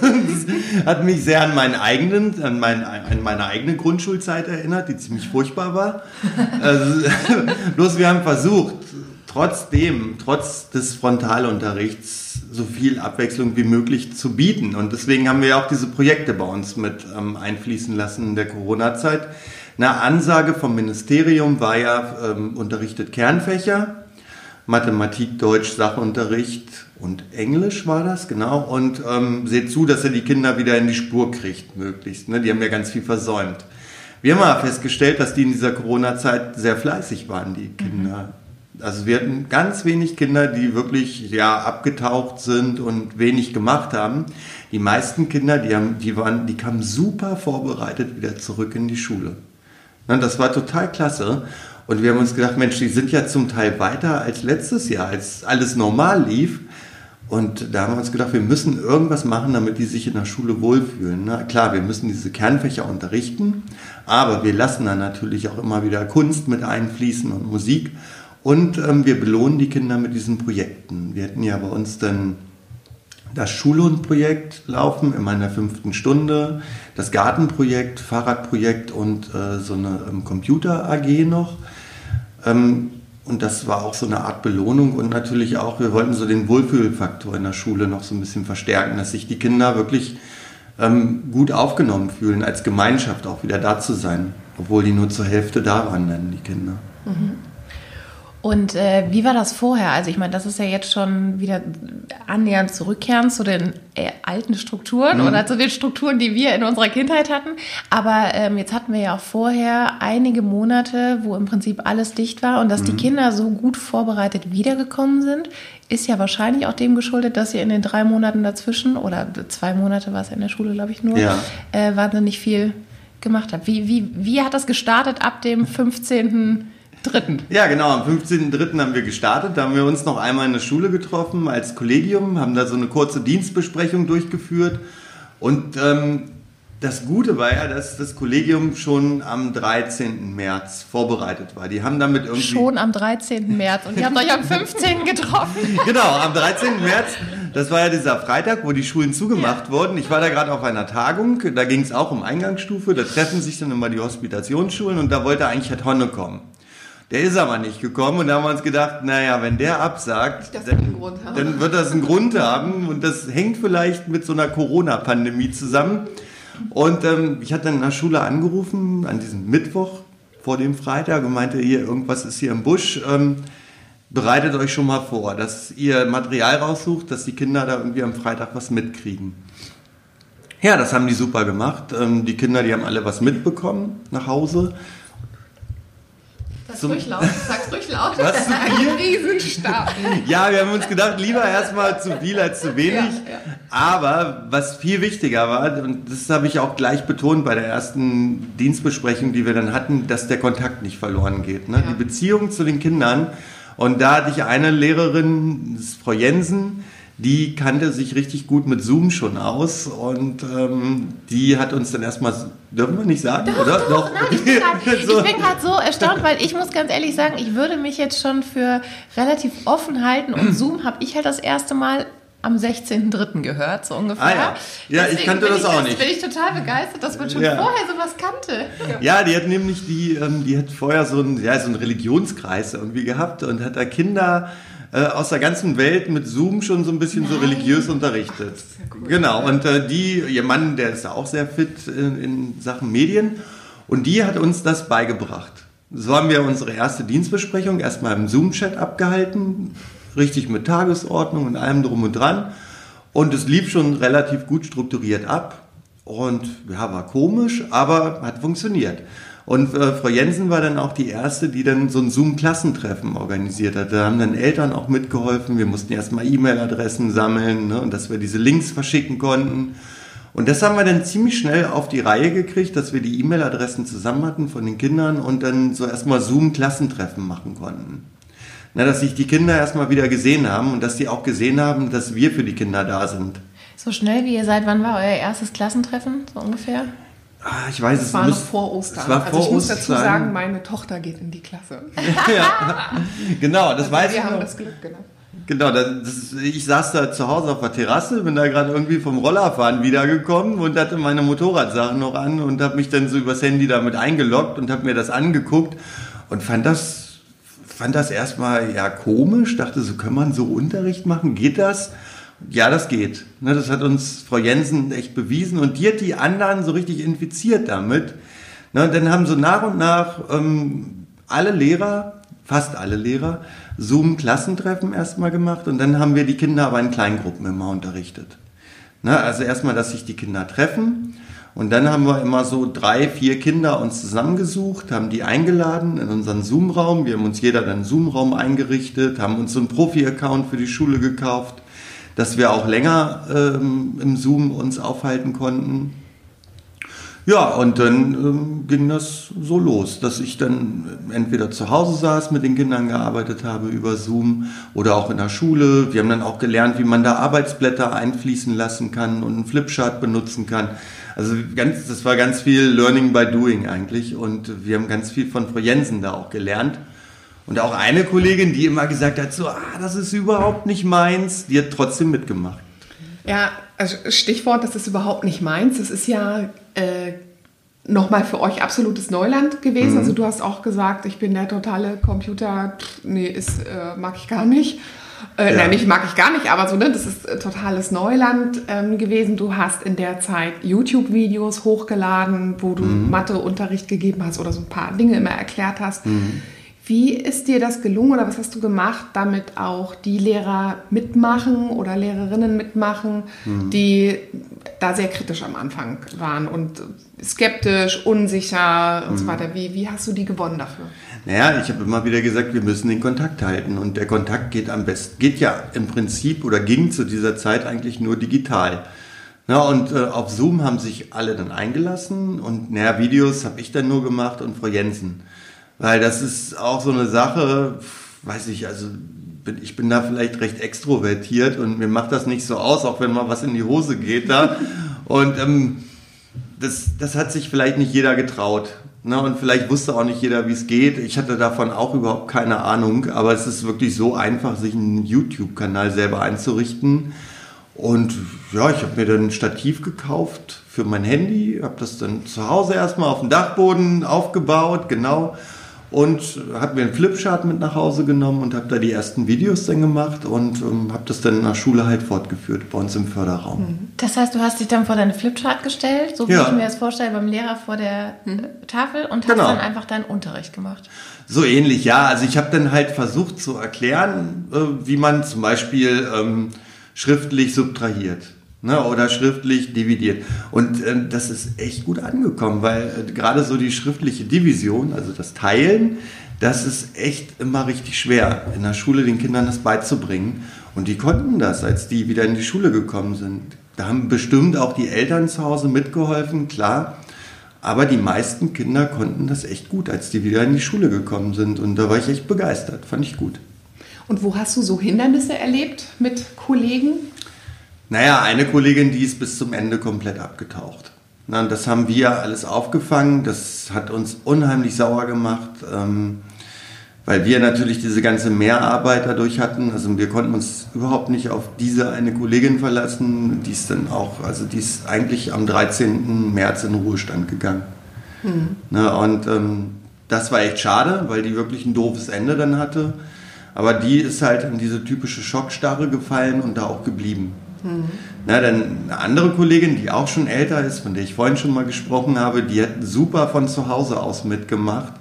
Das hat mich sehr an meinen eigenen, an, mein, an meine eigene Grundschulzeit erinnert, die ziemlich furchtbar war. Also, bloß wir haben versucht, trotzdem, trotz des Frontalunterrichts, so viel Abwechslung wie möglich zu bieten. Und deswegen haben wir ja auch diese Projekte bei uns mit ähm, einfließen lassen in der Corona-Zeit. Eine Ansage vom Ministerium war ja, ähm, unterrichtet Kernfächer, Mathematik, Deutsch, Sachunterricht und Englisch war das, genau. Und ähm, seht zu, dass er die Kinder wieder in die Spur kriegt, möglichst. Ne? Die haben ja ganz viel versäumt. Wir haben aber festgestellt, dass die in dieser Corona-Zeit sehr fleißig waren, die Kinder. Mhm. Also wir hatten ganz wenig Kinder, die wirklich ja abgetaucht sind und wenig gemacht haben. Die meisten Kinder, die haben, die waren, die kamen super vorbereitet wieder zurück in die Schule. Ne? Das war total klasse. Und wir haben uns gedacht, Mensch, die sind ja zum Teil weiter als letztes Jahr, als alles normal lief. Und da haben wir uns gedacht, wir müssen irgendwas machen, damit die sich in der Schule wohlfühlen. Na klar, wir müssen diese Kernfächer unterrichten, aber wir lassen dann natürlich auch immer wieder Kunst mit einfließen und Musik. Und ähm, wir belohnen die Kinder mit diesen Projekten. Wir hätten ja bei uns dann das Schulhundprojekt laufen, in der fünften Stunde, das Gartenprojekt, Fahrradprojekt und äh, so eine ähm, Computer-AG noch. Ähm, und das war auch so eine Art Belohnung und natürlich auch, wir wollten so den Wohlfühlfaktor in der Schule noch so ein bisschen verstärken, dass sich die Kinder wirklich ähm, gut aufgenommen fühlen, als Gemeinschaft auch wieder da zu sein, obwohl die nur zur Hälfte da waren, dann die Kinder. Mhm. Und äh, wie war das vorher? Also ich meine, das ist ja jetzt schon wieder annähernd zurückkehren zu den äh, alten Strukturen mhm. oder zu den Strukturen, die wir in unserer Kindheit hatten. Aber ähm, jetzt hatten wir ja auch vorher einige Monate, wo im Prinzip alles dicht war und dass mhm. die Kinder so gut vorbereitet wiedergekommen sind, ist ja wahrscheinlich auch dem geschuldet, dass sie in den drei Monaten dazwischen oder zwei Monate war es in der Schule, glaube ich nur, ja. äh, wahnsinnig viel gemacht habt. Wie, wie, wie hat das gestartet ab dem 15. Dritten. Ja, genau. Am 15.03. haben wir gestartet. Da haben wir uns noch einmal in der Schule getroffen als Kollegium, haben da so eine kurze Dienstbesprechung durchgeführt. Und ähm, das Gute war ja, dass das Kollegium schon am 13. März vorbereitet war. Die haben damit irgendwie. Schon am 13. März und die haben euch am 15. getroffen. genau, am 13. März. Das war ja dieser Freitag, wo die Schulen zugemacht ja. wurden. Ich war da gerade auf einer Tagung. Da ging es auch um Eingangsstufe. Da treffen sich dann immer die Hospitationsschulen und da wollte eigentlich Herr Tonne kommen. Der ist aber nicht gekommen und da haben wir uns gedacht, naja, wenn der absagt, dann, dann, wird das einen Grund haben und das hängt vielleicht mit so einer Corona-Pandemie zusammen. Und ähm, ich hatte dann in der Schule angerufen an diesem Mittwoch vor dem Freitag und meinte, hier, irgendwas ist hier im Busch. Ähm, bereitet euch schon mal vor, dass ihr Material raussucht, dass die Kinder da irgendwie am Freitag was mitkriegen. Ja, das haben die super gemacht. Ähm, die Kinder, die haben alle was mitbekommen nach Hause. Sag's ruhig laut, sag's ruhig laut. Was zu viel? Riesenstab. Ja, wir haben uns gedacht, lieber erstmal zu viel als zu wenig. Ja, ja. Aber was viel wichtiger war, und das habe ich auch gleich betont bei der ersten Dienstbesprechung, die wir dann hatten, dass der Kontakt nicht verloren geht. Ne? Ja. Die Beziehung zu den Kindern. Und da hatte ich eine Lehrerin, Frau Jensen, die kannte sich richtig gut mit Zoom schon aus und ähm, die hat uns dann erstmal, dürfen wir nicht sagen, doch, oder? Doch, doch. Nein, ich bin gerade so. so erstaunt, weil ich muss ganz ehrlich sagen, ich würde mich jetzt schon für relativ offen halten und Zoom habe ich halt das erste Mal am 16.03. gehört, so ungefähr. Ah, ja, ja ich kannte das ich, auch nicht. bin ich total begeistert, dass man schon ja. vorher sowas kannte. Ja, die hat nämlich die, ähm, die hat vorher so einen, ja, so einen Religionskreis irgendwie gehabt und hat da Kinder äh, aus der ganzen Welt mit Zoom schon so ein bisschen Nein. so religiös unterrichtet. Cool. Genau, und äh, die, ihr Mann, der ist da auch sehr fit in, in Sachen Medien und die hat uns das beigebracht. So haben wir unsere erste Dienstbesprechung erstmal im Zoom-Chat abgehalten, richtig mit Tagesordnung und allem drum und dran. Und es lief schon relativ gut strukturiert ab. Und ja, war komisch, aber hat funktioniert. Und äh, Frau Jensen war dann auch die erste, die dann so ein Zoom-Klassentreffen organisiert hat. Da haben dann Eltern auch mitgeholfen. Wir mussten erstmal E-Mail-Adressen sammeln ne, und dass wir diese Links verschicken konnten. Und das haben wir dann ziemlich schnell auf die Reihe gekriegt, dass wir die E-Mail-Adressen zusammen hatten von den Kindern und dann so erstmal Zoom-Klassentreffen machen konnten. Na, dass sich die Kinder erstmal wieder gesehen haben und dass die auch gesehen haben, dass wir für die Kinder da sind. So schnell wie ihr seid, wann war euer erstes Klassentreffen, so ungefähr? Ah, ich weiß Es es war noch muss- vor Ostern. Es war also vor ich muss dazu sagen, meine Tochter geht in die Klasse. ja. Genau, das weiß Also wir ich haben noch. das Glück, genau. Genau, das, ich saß da zu Hause auf der Terrasse, bin da gerade irgendwie vom Rollerfahren wiedergekommen und hatte meine Motorradsachen noch an und habe mich dann so übers Handy damit eingeloggt und habe mir das angeguckt und fand das, fand das erstmal ja komisch, dachte so, kann man so Unterricht machen, geht das? Ja, das geht. Ne, das hat uns Frau Jensen echt bewiesen und die hat die anderen so richtig infiziert damit. Ne, und dann haben so nach und nach ähm, alle Lehrer, fast alle Lehrer, Zoom-Klassentreffen erstmal gemacht und dann haben wir die Kinder aber in Kleingruppen immer unterrichtet. Ne, also erstmal, dass sich die Kinder treffen und dann haben wir immer so drei, vier Kinder uns zusammengesucht, haben die eingeladen in unseren Zoom-Raum. Wir haben uns jeder dann einen Zoom-Raum eingerichtet, haben uns so einen Profi-Account für die Schule gekauft, dass wir auch länger ähm, im Zoom uns aufhalten konnten. Ja, und dann ähm, ging das so los, dass ich dann entweder zu Hause saß, mit den Kindern gearbeitet habe über Zoom oder auch in der Schule. Wir haben dann auch gelernt, wie man da Arbeitsblätter einfließen lassen kann und einen Flipchart benutzen kann. Also ganz, das war ganz viel Learning by Doing eigentlich und wir haben ganz viel von Frau Jensen da auch gelernt. Und auch eine Kollegin, die immer gesagt hat, so, ah, das ist überhaupt nicht meins, die hat trotzdem mitgemacht. Ja, also Stichwort, das ist überhaupt nicht meins. Das ist ja äh, nochmal für euch absolutes Neuland gewesen. Mhm. Also du hast auch gesagt, ich bin der totale Computer, pff, nee, ist, äh, mag ich gar nicht. Äh, Ja. Nein, nicht mag ich gar nicht, aber so, ne, das ist äh, totales Neuland ähm, gewesen. Du hast in der Zeit YouTube-Videos hochgeladen, wo du Mhm. Matheunterricht gegeben hast oder so ein paar Dinge immer erklärt hast. Wie ist dir das gelungen oder was hast du gemacht, damit auch die Lehrer mitmachen oder Lehrerinnen mitmachen, die da sehr kritisch am Anfang waren und skeptisch, unsicher und so weiter? Wie, wie hast du die gewonnen dafür? Naja, ich habe immer wieder gesagt, wir müssen den Kontakt halten. Und der Kontakt geht am besten, geht ja im Prinzip oder ging zu dieser Zeit eigentlich nur digital. Na, und äh, auf Zoom haben sich alle dann eingelassen und naja, Videos habe ich dann nur gemacht und Frau Jensen. Weil das ist auch so eine Sache, weiß ich, also bin, ich bin da vielleicht recht extrovertiert und mir macht das nicht so aus, auch wenn mal was in die Hose geht da. Und ähm, das, das hat sich vielleicht nicht jeder getraut. Ne? Und vielleicht wusste auch nicht jeder, wie es geht. Ich hatte davon auch überhaupt keine Ahnung, aber es ist wirklich so einfach, sich einen YouTube-Kanal selber einzurichten. Und ja, ich habe mir dann ein Stativ gekauft für mein Handy, habe das dann zu Hause erstmal auf dem Dachboden aufgebaut, genau. Und habe mir einen Flipchart mit nach Hause genommen und habe da die ersten Videos dann gemacht und ähm, habe das dann in der Schule halt fortgeführt, bei uns im Förderraum. Das heißt, du hast dich dann vor deine Flipchart gestellt, so wie Ja. ich mir das vorstelle, beim Lehrer vor der äh, Tafel und hast Genau. dann einfach deinen Unterricht gemacht. So ähnlich, ja. Also ich habe dann halt versucht zu erklären, äh, wie man zum Beispiel ähm, schriftlich subtrahiert ne, oder schriftlich dividiert. Und ähm, das ist echt gut angekommen, weil äh, gerade so die schriftliche Division, also das Teilen, das ist echt immer richtig schwer, in der Schule den Kindern das beizubringen. Und die konnten das, als die wieder in die Schule gekommen sind. Da haben bestimmt auch die Eltern zu Hause mitgeholfen, klar. Aber die meisten Kinder konnten das echt gut, als die wieder in die Schule gekommen sind. Und da war ich echt begeistert, fand ich gut. Und wo hast du so Hindernisse erlebt mit Kollegen? Naja, eine Kollegin, die ist bis zum Ende komplett abgetaucht. Na, und das haben wir alles aufgefangen. Das hat uns unheimlich sauer gemacht, ähm, weil wir natürlich diese ganze Mehrarbeit dadurch hatten. Also wir konnten uns überhaupt nicht auf diese eine Kollegin verlassen. Die ist dann auch, also die ist eigentlich am 13. März in Ruhestand gegangen. Na, und ähm, das war echt schade, weil die wirklich ein doofes Ende dann hatte. Aber die ist halt in diese typische Schockstarre gefallen und da auch geblieben. Na, dann eine andere Kollegin, die auch schon älter ist, von der ich vorhin schon mal gesprochen habe, die hat super von zu Hause aus mitgemacht.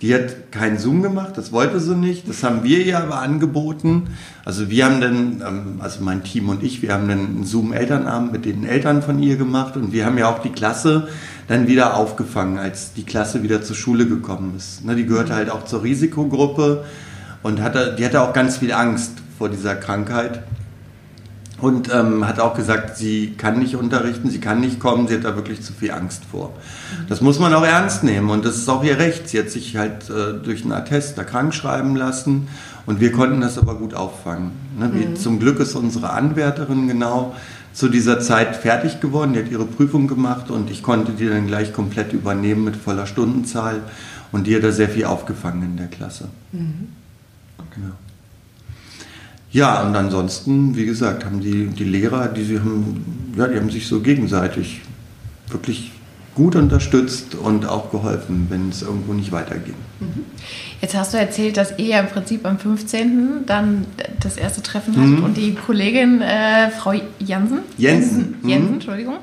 Die hat keinen Zoom gemacht, das wollte sie nicht. Das haben wir ihr aber angeboten. Also wir haben dann, ähm, also mein Team und ich, wir haben dann einen Zoom-Elternabend mit den Eltern von ihr gemacht und wir haben ja auch die Klasse dann wieder aufgefangen, als die Klasse wieder zur Schule gekommen ist. Die gehörte halt auch zur Risikogruppe und hatte, die hatte auch ganz viel Angst vor dieser Krankheit. Und ähm, hat auch gesagt, sie kann nicht unterrichten, sie kann nicht kommen, sie hat da wirklich zu viel Angst vor. Das muss man auch ernst nehmen und das ist auch ihr Recht. Sie hat sich halt äh, durch einen Attest da krank schreiben lassen und wir konnten das aber gut auffangen. Ne? Mhm. Zum Glück ist unsere Anwärterin genau zu dieser Zeit fertig geworden, die hat ihre Prüfung gemacht und ich konnte die dann gleich komplett übernehmen mit voller Stundenzahl und die hat da sehr viel aufgefangen in der Klasse. Mhm. Okay. Ja. Ja, und ansonsten, wie gesagt, haben die, die Lehrer, die, sie haben, ja, die haben sich so gegenseitig wirklich gut unterstützt und auch geholfen, wenn es irgendwo nicht weiterging. Mhm. Jetzt hast du erzählt, dass ihr im Prinzip am 15. dann das erste Treffen habt mhm. und die Kollegin äh, Frau Jansen, Jensen, Jensen, Jensen mhm. Entschuldigung,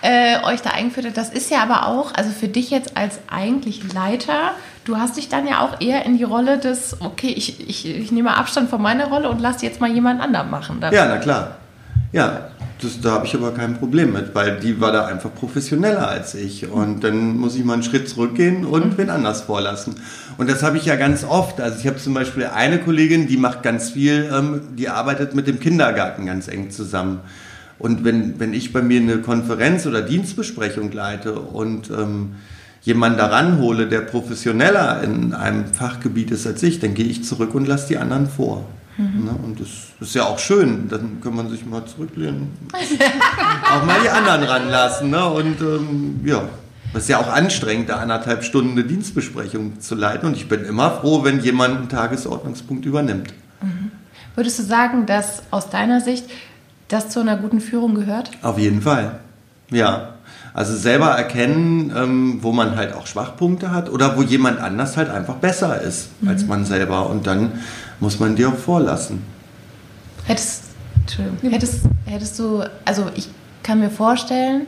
äh, euch da eingeführt hat. Das ist ja aber auch, also für dich jetzt als eigentlich Leiter, du hast dich dann ja auch eher in die Rolle des, okay, ich, ich, ich nehme Abstand von meiner Rolle und lass jetzt mal jemand anderen machen. Dann. Ja, na klar. Ja, das, da habe ich aber kein Problem mit, weil die war da einfach professioneller als ich. Und dann muss ich mal einen Schritt zurückgehen und mhm. wen anders vorlassen. Und das habe ich ja ganz oft. Also ich habe zum Beispiel eine Kollegin, die macht ganz viel, ähm, die arbeitet mit dem Kindergarten ganz eng zusammen. Und wenn, wenn ich bei mir eine Konferenz oder Dienstbesprechung leite und ähm, jemanden daran hole, der professioneller in einem Fachgebiet ist als ich, dann gehe ich zurück und lasse die anderen vor. Mhm. Ne? Und das, das, ist ja auch schön, dann kann man sich mal zurücklehnen. auch mal die anderen ranlassen. Ne? Und ähm, ja, das ist ja auch anstrengend, da anderthalb Stunden eine Dienstbesprechung zu leiten. Und ich bin immer froh, wenn jemand einen Tagesordnungspunkt übernimmt. Mhm. Würdest du sagen, dass aus deiner Sicht das zu einer guten Führung gehört? Auf jeden Fall. Ja. Also selber erkennen, ähm, wo man halt auch Schwachpunkte hat oder wo jemand anders halt einfach besser ist mhm. als man selber. Und dann muss man dir auch vorlassen. Hättest, hättest, hättest du, also ich kann mir vorstellen,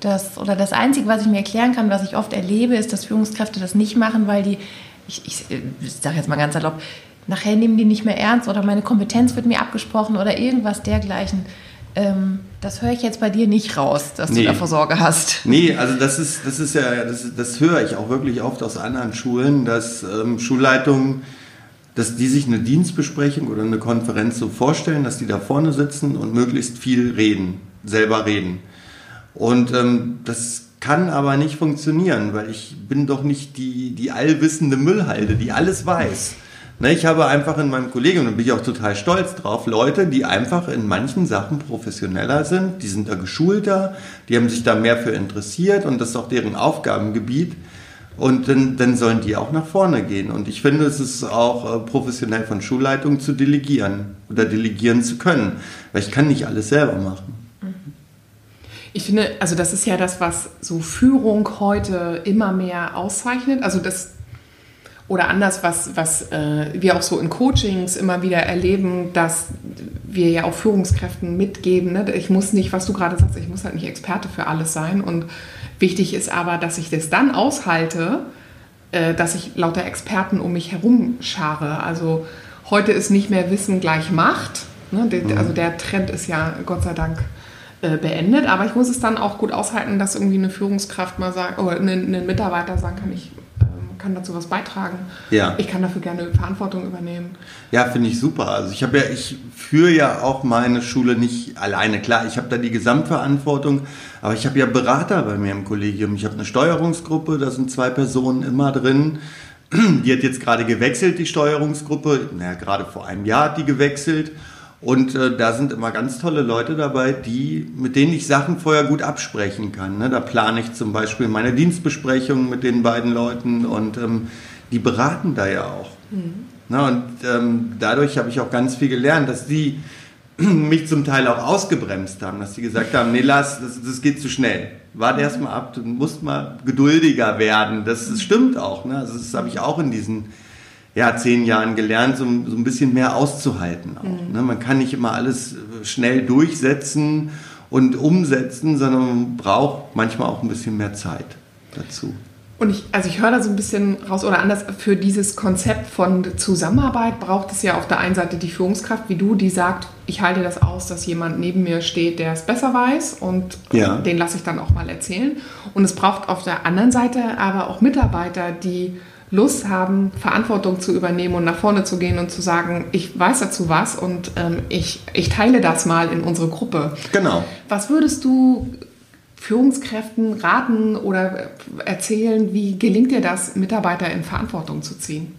dass, oder das Einzige, was ich mir erklären kann, was ich oft erlebe, ist, dass Führungskräfte das nicht machen, weil die, ich, ich, ich sage jetzt mal ganz erlaubt, nachher nehmen die nicht mehr ernst oder meine Kompetenz wird mir abgesprochen oder irgendwas dergleichen. Ähm, das höre ich jetzt bei dir nicht raus, dass nee. du davor Sorge hast. Nee, also das ist, das ist ja, das, das höre ich auch wirklich oft aus anderen Schulen, dass ähm, Schulleitungen dass die sich eine Dienstbesprechung oder eine Konferenz so vorstellen, dass die da vorne sitzen und möglichst viel reden, selber reden. Und ähm, das kann aber nicht funktionieren, weil ich bin doch nicht die, die allwissende Müllhalde, die alles weiß. Ne, ich habe einfach in meinem Kollegium, und bin ich auch total stolz drauf, Leute, die einfach in manchen Sachen professioneller sind, die sind da geschulter, die haben sich da mehr für interessiert und das ist auch deren Aufgabengebiet. Und dann, dann sollen die auch nach vorne gehen. Und ich finde, es ist auch äh, professionell von Schulleitungen zu delegieren oder delegieren zu können, weil ich kann nicht alles selber machen. Ich finde, also das ist ja das, was so Führung heute immer mehr auszeichnet. Also das oder anders, was, was äh, wir auch so in Coachings immer wieder erleben, dass wir ja auch Führungskräften mitgeben. Ne? Ich muss nicht, was du gerade sagst, ich muss halt nicht Experte für alles sein und Wichtig ist aber, dass ich das dann aushalte, äh, dass ich lauter Experten um mich herum schare. Also heute ist nicht mehr Wissen gleich Macht. Ne? Mhm. Also der Trend ist ja Gott sei Dank äh, beendet. Aber ich muss es dann auch gut aushalten, dass irgendwie eine Führungskraft mal sagt, oder ein Mitarbeiter sagen kann, ich kann dazu was beitragen. Ja. Ich kann dafür gerne Verantwortung übernehmen. Ja, finde ich super. Also ich habe ja, ich führe ja auch meine Schule nicht alleine. Klar, ich habe da die Gesamtverantwortung, aber ich habe ja Berater bei mir im Kollegium. Ich habe eine Steuerungsgruppe, da sind zwei Personen immer drin. Die hat jetzt gerade gewechselt, die Steuerungsgruppe. Naja, gerade vor einem Jahr hat die gewechselt. Und äh, da sind immer ganz tolle Leute dabei, die, mit denen ich Sachen vorher gut absprechen kann. Ne? Da plane ich zum Beispiel meine Dienstbesprechungen mit den beiden Leuten und ähm, die beraten da ja auch. Mhm. Ne? Und ähm, dadurch habe ich auch ganz viel gelernt, dass die mich zum Teil auch ausgebremst haben, dass die gesagt haben, nee, lass, das, das geht zu schnell. Warte erst mal ab, du musst mal geduldiger werden. Das, das stimmt auch. Ne? Also das habe ich auch in diesen ja, zehn Jahren gelernt, so, so ein bisschen mehr auszuhalten. Auch, mhm. ne? Man kann nicht immer alles äh, schnell durchsetzen und umsetzen, sondern man braucht manchmal auch ein bisschen mehr Zeit dazu. Und ich, also ich höre da so ein bisschen raus, oder anders, für dieses Konzept von Zusammenarbeit braucht es ja auf der einen Seite die Führungskraft, wie du, die sagt, ich halte das aus, dass jemand neben mir steht, der es besser weiß und ja. den lasse ich dann auch mal erzählen. Und es braucht auf der anderen Seite aber auch Mitarbeiter, die Lust haben, Verantwortung zu übernehmen und nach vorne zu gehen und zu sagen, ich weiß dazu was und ähm, ich, ich teile das mal in unsere Gruppe. Genau. Was würdest du Führungskräften raten oder erzählen, wie gelingt dir das, Mitarbeiter in Verantwortung zu ziehen?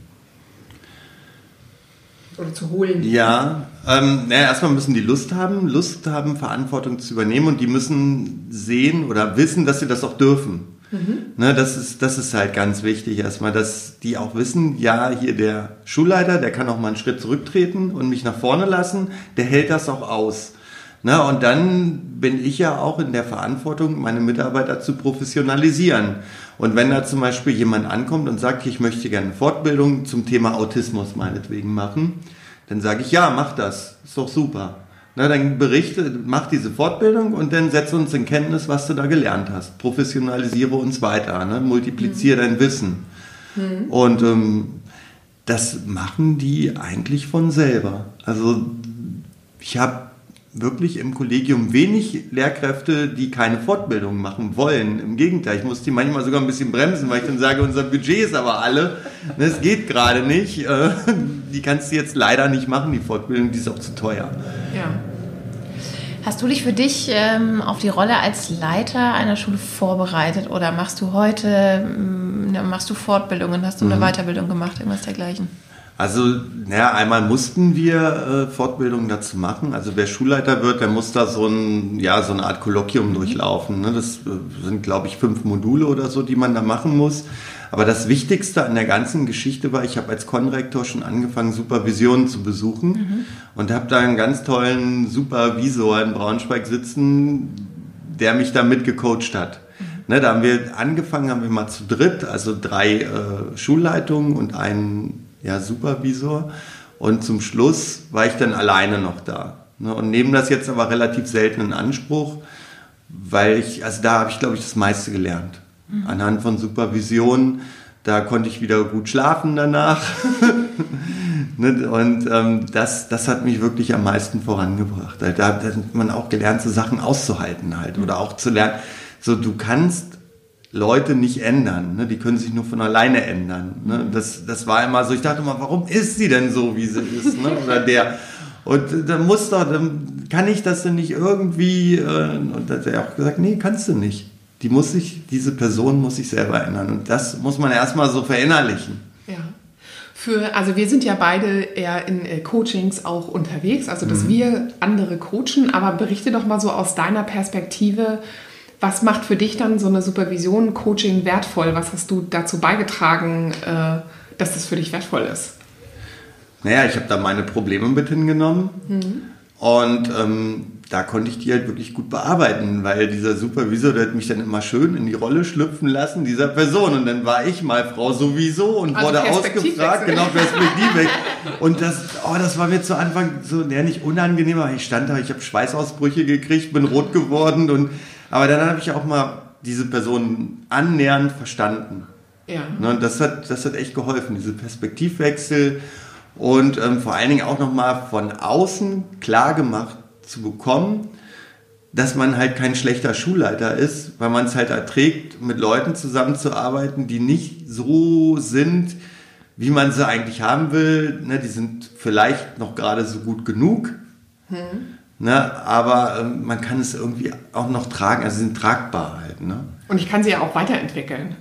Oder zu holen? Ja, ähm, naja, erstmal müssen die Lust haben, Lust haben, Verantwortung zu übernehmen und die müssen sehen oder wissen, dass sie das auch dürfen. Mhm. Ne, das, ist, das ist halt ganz wichtig erstmal, dass die auch wissen, ja, hier der Schulleiter, der kann auch mal einen Schritt zurücktreten und mich nach vorne lassen, der hält das auch aus. Ne, und dann bin ich ja auch in der Verantwortung, meine Mitarbeiter zu professionalisieren. Und wenn da zum Beispiel jemand ankommt und sagt, ich möchte gerne Fortbildung zum Thema Autismus meinetwegen machen, dann sage ich, ja, mach das, ist doch super. Na, dann berichte, mach diese Fortbildung und dann setze uns in Kenntnis, was du da gelernt hast. Professionalisiere uns weiter, ne? multipliziere mhm. dein Wissen. Mhm. Und ähm, das machen die eigentlich von selber. Also ich habe wirklich im Kollegium wenig Lehrkräfte, die keine Fortbildung machen wollen. Im Gegenteil, ich muss die manchmal sogar ein bisschen bremsen, weil ich dann sage, unser Budget ist aber alle. Das geht gerade nicht. Äh, die kannst du jetzt leider nicht machen, die Fortbildung, die ist auch zu teuer. Ja. Hast du dich für dich ähm, auf die Rolle als Leiter einer Schule vorbereitet oder machst du heute, ähm, machst du Fortbildungen, hast du eine mhm. Weiterbildung gemacht, irgendwas dergleichen? Also, naja, einmal mussten wir äh, Fortbildungen dazu machen. Also wer Schulleiter wird, der muss da so, ein, ja, so eine Art Kolloquium mhm. durchlaufen. Ne? Das äh, sind, glaube ich, fünf Module oder so, die man da machen muss. Aber das Wichtigste an der ganzen Geschichte war, ich habe als Konrektor schon angefangen, Supervisionen zu besuchen mhm. und habe da einen ganz tollen Supervisor in Braunschweig sitzen, der mich da mitgecoacht hat. Mhm. Ne, da haben wir angefangen, haben wir mal zu dritt, also drei äh, Schulleitungen und einen ja, Supervisor. Und zum Schluss war ich dann alleine noch da. Ne? Und nehme das jetzt aber relativ selten in Anspruch, weil ich, also da habe ich, glaube ich, das meiste gelernt. Mhm. Anhand von Supervision, da konnte ich wieder gut schlafen danach. Ne? Und ähm, das, das hat mich wirklich am meisten vorangebracht. Da, da hat man auch gelernt, so Sachen auszuhalten halt. Oder auch zu lernen, so du kannst Leute nicht ändern. Ne? Die können sich nur von alleine ändern. Ne? Das, das war immer so, ich dachte immer, warum ist sie denn so, wie sie ist? Ne? Oder der. Und dann muss doch, dann kann ich das denn nicht irgendwie. Äh, und da hat er auch gesagt, nee, kannst du nicht. Die muss sich, diese Person muss sich selber ändern. Und das muss man erstmal so verinnerlichen. Ja. Für, also wir sind ja beide eher in äh, Coachings auch unterwegs, also dass mhm. wir andere coachen, aber berichte doch mal so aus deiner Perspektive, was macht für dich dann so eine Supervision, Coaching wertvoll? Was hast du dazu beigetragen, äh, dass das für dich wertvoll ist? Naja, ich habe da meine Probleme mit hingenommen mhm. und ähm, da konnte ich die halt wirklich gut bearbeiten, weil dieser Supervisor, der hat mich dann immer schön in die Rolle schlüpfen lassen, dieser Person. Und dann war ich mal Frau sowieso und also wurde ausgefragt, genau, Perspektive. und das, oh, das war mir zu Anfang so, ja, nicht unangenehm, aber ich stand da, ich habe Schweißausbrüche gekriegt, bin rot geworden und aber dann habe ich auch mal diese Person annähernd verstanden. Ja. Ne, das, hat, das hat echt geholfen, diese Perspektivwechsel und ähm, vor allen Dingen auch nochmal von außen klar gemacht zu bekommen, dass man halt kein schlechter Schulleiter ist, weil man es halt erträgt, mit Leuten zusammenzuarbeiten, die nicht so sind, wie man sie eigentlich haben will. Ne, die sind vielleicht noch gerade so gut genug. Hm. Ne, aber ähm, man kann es irgendwie auch noch tragen, also sie sind tragbar halt. Ne? Und ich kann sie ja auch weiterentwickeln.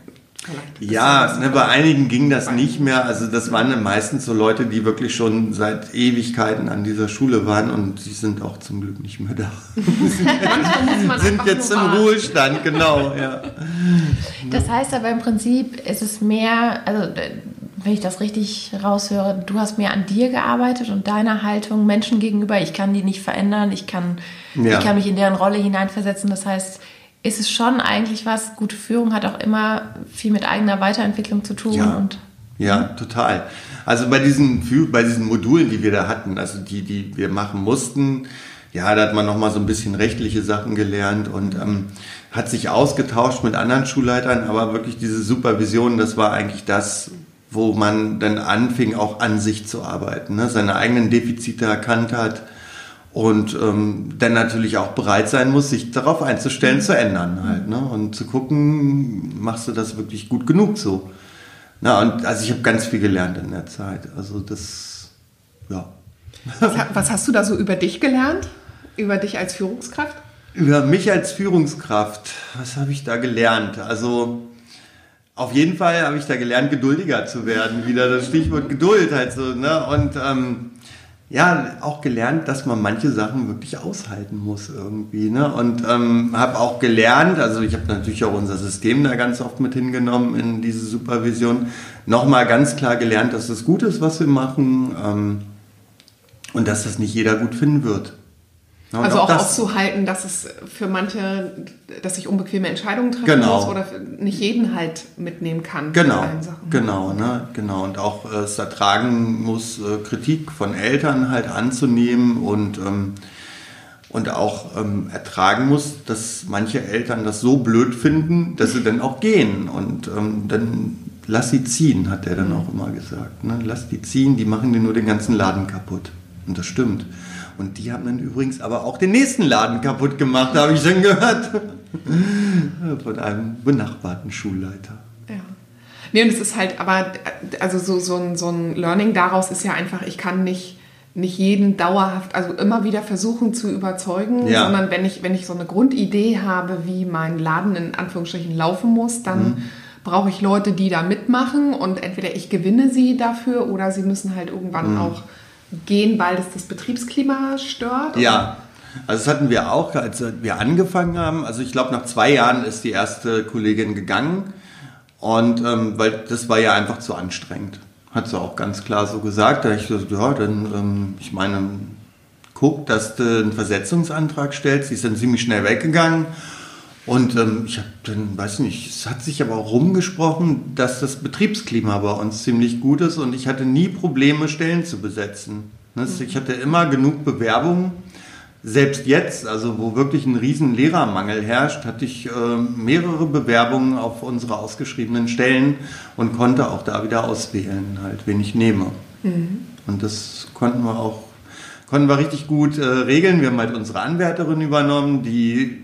Ja, ne, bei einigen ging das nicht mehr. Also das waren meistens so Leute, die wirklich schon seit Ewigkeiten an dieser Schule waren und die sind auch zum Glück nicht mehr da. sind jetzt im Ruhestand, genau. Ja. Das heißt aber im Prinzip ist es mehr, also wenn ich das richtig raushöre, du hast mehr an dir gearbeitet und deiner Haltung Menschen gegenüber. Ich kann die nicht verändern, ich kann, ja. ich kann mich in deren Rolle hineinversetzen. Das heißt, ist es schon eigentlich was, gute Führung hat auch immer viel mit eigener Weiterentwicklung zu tun. Ja, und, ja total. Also bei diesen, bei diesen Modulen, die wir da hatten, also die, die wir machen mussten, ja, da hat man nochmal so ein bisschen rechtliche Sachen gelernt und ähm, hat sich ausgetauscht mit anderen Schulleitern, aber wirklich diese Supervision, das war eigentlich das, wo man dann anfing, auch an sich zu arbeiten, ne? seine eigenen Defizite erkannt hat und ähm, dann natürlich auch bereit sein muss, sich darauf einzustellen, zu ändern halt. Ne? Und zu gucken, machst du das wirklich gut genug so. Na, und also ich habe ganz viel gelernt in der Zeit. Also das, ja. Was, was hast du da so über dich gelernt? Über dich als Führungskraft? Über mich als Führungskraft, was habe ich da gelernt? Also auf jeden Fall habe ich da gelernt, geduldiger zu werden. Wieder das Stichwort Geduld halt so. Ne? Und ähm, ja, auch gelernt, dass man manche Sachen wirklich aushalten muss irgendwie. Ne? Und ähm, habe auch gelernt, also ich habe natürlich auch unser System da ganz oft mit hingenommen in diese Supervision, nochmal ganz klar gelernt, dass es gut ist, was wir machen ähm, und dass das nicht jeder gut finden wird. Ja, also auch, auch auszuhalten, dass es für manche, dass ich unbequeme Entscheidungen treffen genau. muss oder nicht jeden halt mitnehmen kann. Genau, genau, ne, genau. Und auch äh, es ertragen muss, äh, Kritik von Eltern halt anzunehmen und ähm, und auch ähm, ertragen muss, dass manche Eltern das so blöd finden, dass sie dann auch gehen und ähm, dann lass sie ziehen, hat er dann mhm. auch immer gesagt. Ne? Lass die ziehen, die machen dir nur den ganzen Laden kaputt. Und das stimmt. Und die haben dann übrigens aber auch den nächsten Laden kaputt gemacht, habe ich dann gehört. Von einem benachbarten Schulleiter. Ja. Nee, und es ist halt, aber also so, so, ein, so ein Learning daraus ist ja einfach, ich kann nicht, nicht jeden dauerhaft, also immer wieder versuchen zu überzeugen, ja. sondern wenn ich, wenn ich so eine Grundidee habe, wie mein Laden in Anführungsstrichen laufen muss, dann mhm. brauche ich Leute, die da mitmachen und entweder ich gewinne sie dafür oder sie müssen halt irgendwann mhm. auch gehen, weil das das Betriebsklima stört? Ja, also das hatten wir auch, als wir angefangen haben. Also ich glaube, nach zwei Jahren ist die erste Kollegin gegangen und ähm, weil das war ja einfach zu anstrengend. Hat sie auch ganz klar so gesagt. Da ich gesagt, ja, dann, ähm, ich meine, guck, dass du einen Versetzungsantrag stellst. Sie ist dann ziemlich schnell weggegangen. Und ähm, ich habe dann, weiß nicht, es hat sich aber auch rumgesprochen, dass das Betriebsklima bei uns ziemlich gut ist und ich hatte nie Probleme, Stellen zu besetzen. Ne, ich hatte immer genug Bewerbungen. Selbst jetzt, also wo wirklich ein riesen Lehrermangel herrscht, hatte ich äh, mehrere Bewerbungen auf unsere ausgeschriebenen Stellen und konnte auch da wieder auswählen, halt, wen ich nehme. Mhm. Und das konnten wir auch, konnten wir richtig gut äh, regeln. Wir haben halt unsere Anwärterin übernommen, die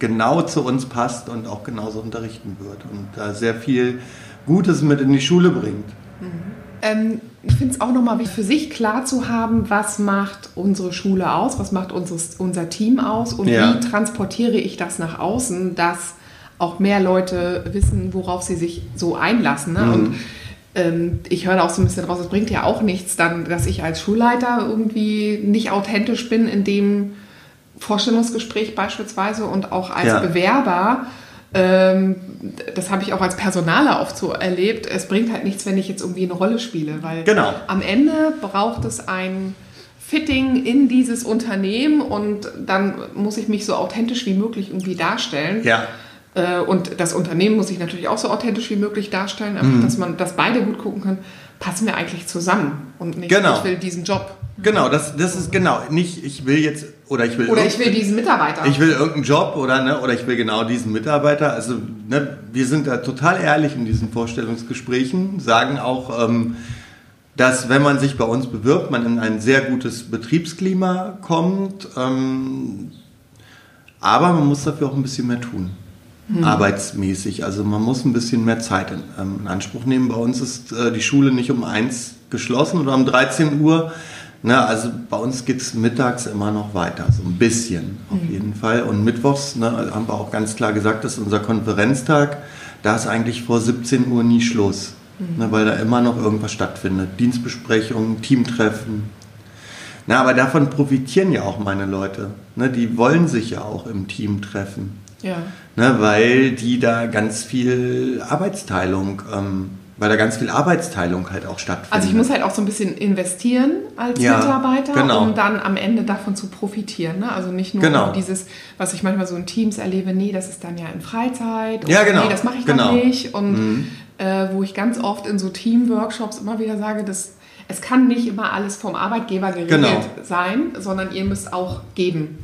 genau zu uns passt und auch genauso unterrichten wird und da sehr viel Gutes mit in die Schule bringt. Mhm. Ähm, ich finde es auch nochmal wichtig, für sich klar zu haben, was macht unsere Schule aus, was macht unseres, unser Team aus und ja. wie transportiere ich das nach außen, dass auch mehr Leute wissen, worauf sie sich so einlassen. Ne? Mhm. Und ähm, ich höre auch so ein bisschen raus, es bringt ja auch nichts dann, dass ich als Schulleiter irgendwie nicht authentisch bin in dem, Vorstellungsgespräch beispielsweise und auch als ja. Bewerber, ähm, das habe ich auch als Personaler oft so erlebt, es bringt halt nichts, wenn ich jetzt irgendwie eine Rolle spiele, weil genau. am Ende braucht es ein Fitting in dieses Unternehmen und dann muss ich mich so authentisch wie möglich irgendwie darstellen. Ja. Äh, und das Unternehmen muss sich natürlich auch so authentisch wie möglich darstellen, einfach, mhm. dass man, dass beide gut gucken können, passen wir eigentlich zusammen und nicht, genau. ich will diesen Job. Genau, das, das ist genau. Nicht, ich will jetzt, oder ich will. Oder ich will diesen Mitarbeiter. Ich will irgendeinen Job oder, ne, oder ich will genau diesen Mitarbeiter. Also, ne, wir sind da total ehrlich in diesen Vorstellungsgesprächen, sagen auch, ähm, dass wenn man sich bei uns bewirbt, man in ein sehr gutes Betriebsklima kommt. Ähm, aber man muss dafür auch ein bisschen mehr tun. Hm. Arbeitsmäßig. Also man muss ein bisschen mehr Zeit in, ähm, in Anspruch nehmen. Bei uns ist äh, die Schule nicht um eins geschlossen oder um 13 Uhr na, also bei uns geht es mittags immer noch weiter, so ein bisschen auf mhm. jeden Fall. Und mittwochs ne, haben wir auch ganz klar gesagt, das ist unser Konferenztag. Da ist eigentlich vor 17 Uhr nie Schluss, mhm. ne, weil da immer noch irgendwas stattfindet. Dienstbesprechungen, Teamtreffen. Na, aber davon profitieren ja auch meine Leute. Ne, die wollen sich ja auch im Team treffen. Ja. Ne, weil die da ganz viel Arbeitsteilung ähm, weil da ganz viel Arbeitsteilung halt auch stattfindet. Also ich muss halt auch so ein bisschen investieren als ja, Mitarbeiter, genau. um dann am Ende davon zu profitieren. Ne? Also nicht nur genau. dieses, was ich manchmal so in Teams erlebe, nee, das ist dann ja in Freizeit. ja, genau. Nee, das mache ich genau. dann nicht. Und mhm. äh, wo ich ganz oft in so Teamworkshops immer wieder sage, dass es kann nicht immer alles vom Arbeitgeber geregelt genau. sein, sondern ihr müsst auch geben.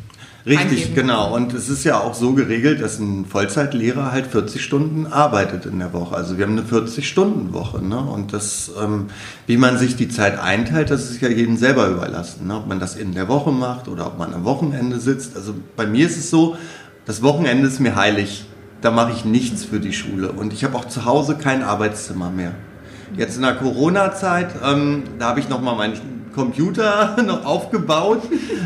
Richtig, genau. Und es ist ja auch so geregelt, dass ein Vollzeitlehrer halt 40 Stunden arbeitet in der Woche. Also wir haben eine 40-Stunden-Woche. Ne? Und das, ähm, wie man sich die Zeit einteilt, das ist ja jedem selber überlassen. Ne? Ob man das in der Woche macht oder ob man am Wochenende sitzt. Also bei mir ist es so, das Wochenende ist mir heilig. Da mache ich nichts für die Schule. Und ich habe auch zu Hause kein Arbeitszimmer mehr. Jetzt in der Corona-Zeit, ähm, da habe ich nochmal meinen Computer noch aufgebaut.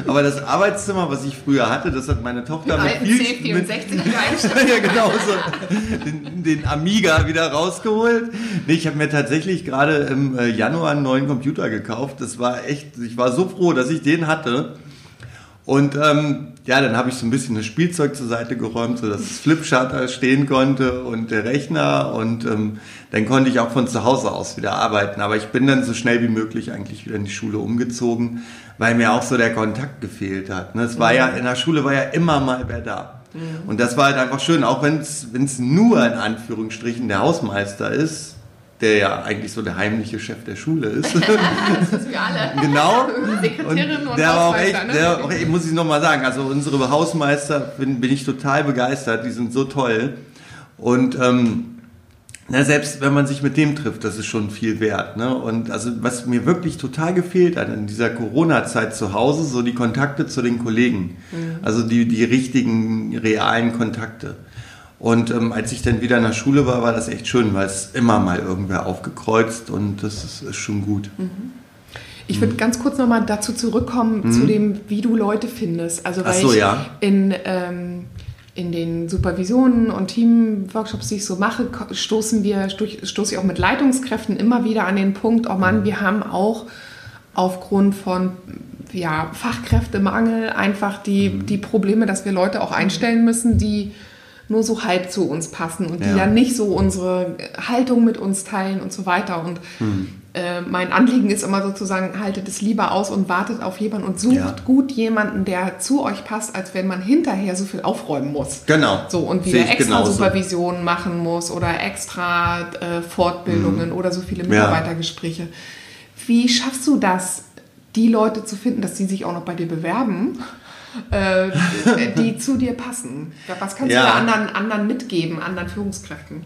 Aber das Arbeitszimmer, was ich früher hatte, das hat meine Tochter mit viel C64 mit, ja, genau so, den, den, Amiga wieder rausgeholt. Nee, ich habe mir tatsächlich gerade im äh, Januar einen neuen Computer gekauft. Das war echt, ich war so froh, dass ich den hatte. Und ähm, ja, dann habe ich so ein bisschen das Spielzeug zur Seite geräumt, so dass das Flipchart stehen konnte und der Rechner und ähm, dann konnte ich auch von zu Hause aus wieder arbeiten. Aber ich bin dann so schnell wie möglich eigentlich wieder in die Schule umgezogen, weil mir auch so der Kontakt gefehlt hat. Ne? Es war ja, in der Schule war ja immer mal wer da. Mhm. Und das war halt einfach schön, auch wenn es nur in Anführungsstrichen der Hausmeister ist, der ja eigentlich so der heimliche Chef der Schule ist. das ist wir alle. Genau. Sekretärin und, und der auch echt, ne? der, auch, muss ich nochmal sagen, also unsere Hausmeister bin, bin ich total begeistert, die sind so toll. Und ähm, na, selbst wenn man sich mit dem trifft, das ist schon viel wert. Ne? Und also was mir wirklich total gefehlt hat in dieser Corona-Zeit zu Hause, so die Kontakte zu den Kollegen. Mhm. Also die, die richtigen, realen Kontakte. Und ähm, als ich dann wieder in der Schule war, war das echt schön, weil es immer mal irgendwer aufgekreuzt und das ist, ist schon gut. Mhm. Ich würde mhm. ganz kurz nochmal dazu zurückkommen, mhm. zu dem, wie du Leute findest. Also weil so, ich ja. in, ähm, in den Supervisionen und Teamworkshops, die ich so mache, stoßen wir, stoße ich auch mit Leitungskräften immer wieder an den Punkt, oh Mann, mhm. wir haben auch aufgrund von ja, Fachkräftemangel einfach die, mhm. die Probleme, dass wir Leute auch einstellen müssen, die nur so halb zu uns passen und die ja. dann nicht so unsere Haltung mit uns teilen und so weiter. Und hm. äh, mein Anliegen ist immer sozusagen, haltet es lieber aus und wartet auf jemanden und sucht ja. gut jemanden, der zu euch passt, als wenn man hinterher so viel aufräumen muss. Genau. So und wieder extra Supervisionen machen muss oder extra äh, Fortbildungen hm. oder so viele Mitarbeitergespräche. Wie schaffst du das, die Leute zu finden, dass sie sich auch noch bei dir bewerben? Äh, die zu dir passen? Was kannst ja. du anderen, anderen mitgeben, anderen Führungskräften?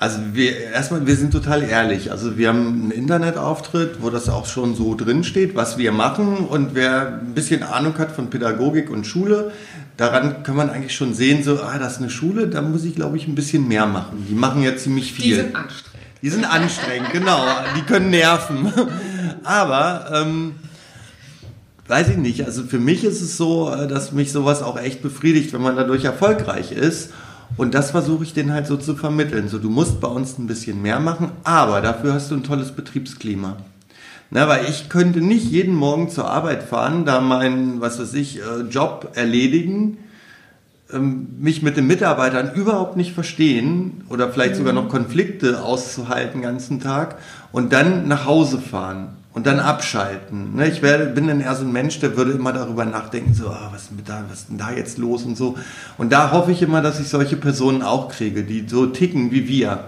Also wir erstmal, wir sind total ehrlich. Also wir haben einen Internetauftritt, wo das auch schon so drin steht, was wir machen. Und wer ein bisschen Ahnung hat von Pädagogik und Schule, daran kann man eigentlich schon sehen, so, ah, das ist eine Schule, da muss ich, glaube ich, ein bisschen mehr machen. Die machen ja ziemlich viel. Die sind anstrengend. Die sind anstrengend, genau. Die können nerven. Aber ähm, weiß ich nicht. Also für mich ist es so, äh, dass mich sowas auch echt befriedigt, wenn man dadurch erfolgreich ist. Und das versuche ich denen halt so zu vermitteln. So, du musst bei uns ein bisschen mehr machen, aber dafür hast du ein tolles Betriebsklima. Na, weil ich könnte nicht jeden Morgen zur Arbeit fahren, da meinen, was weiß ich, äh, Job erledigen, ähm, mich mit den Mitarbeitern überhaupt nicht verstehen oder vielleicht sogar noch Konflikte auszuhalten den ganzen Tag und dann nach Hause fahren und dann abschalten. Ne? Ich bin dann eher so ein Mensch, der würde immer darüber nachdenken, so, ah, was, ist da, was ist denn da jetzt los und so. Und da hoffe ich immer, dass ich solche Personen auch kriege, die so ticken wie wir.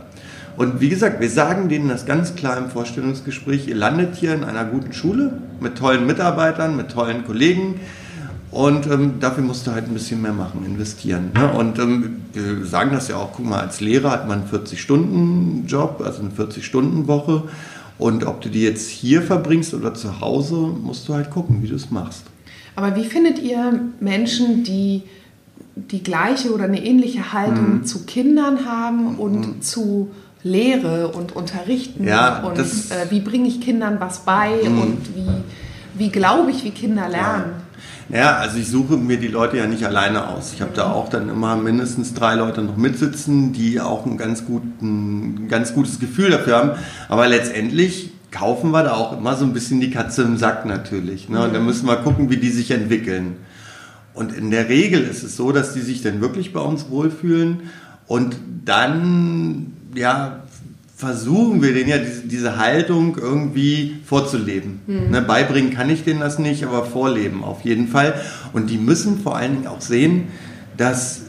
Und wie gesagt, wir sagen denen das ganz klar im Vorstellungsgespräch, ihr landet hier in einer guten Schule mit tollen Mitarbeitern, mit tollen Kollegen. Und ähm, dafür musst du halt ein bisschen mehr machen, investieren. Ne? Und ähm, wir sagen das ja auch, guck mal, als Lehrer hat man einen 40-Stunden-Job, also eine 40-Stunden-Woche. Und ob du die jetzt hier verbringst oder zu Hause, musst du halt gucken, wie du es machst. Aber wie findet ihr Menschen, die die gleiche oder eine ähnliche Haltung mhm. zu Kindern haben und mhm. zu Lehre und Unterrichten? Ja, und äh, wie bringe ich Kindern was bei mhm. und wie, wie glaube ich, wie Kinder lernen? Ja. Ja, also ich suche mir die Leute ja nicht alleine aus. Ich habe da auch dann immer mindestens drei Leute noch mitsitzen, die auch ein ganz, guten, ganz gutes Gefühl dafür haben. Aber letztendlich kaufen wir da auch immer so ein bisschen die Katze im Sack natürlich. Ne? Und dann müssen wir gucken, wie die sich entwickeln. Und in der Regel ist es so, dass die sich dann wirklich bei uns wohlfühlen und dann ja, versuchen wir denen ja diese, diese Haltung irgendwie vorzuleben. Mhm. Ne, beibringen kann ich denen das nicht, aber vorleben auf jeden Fall. Und die müssen vor allen Dingen auch sehen, dass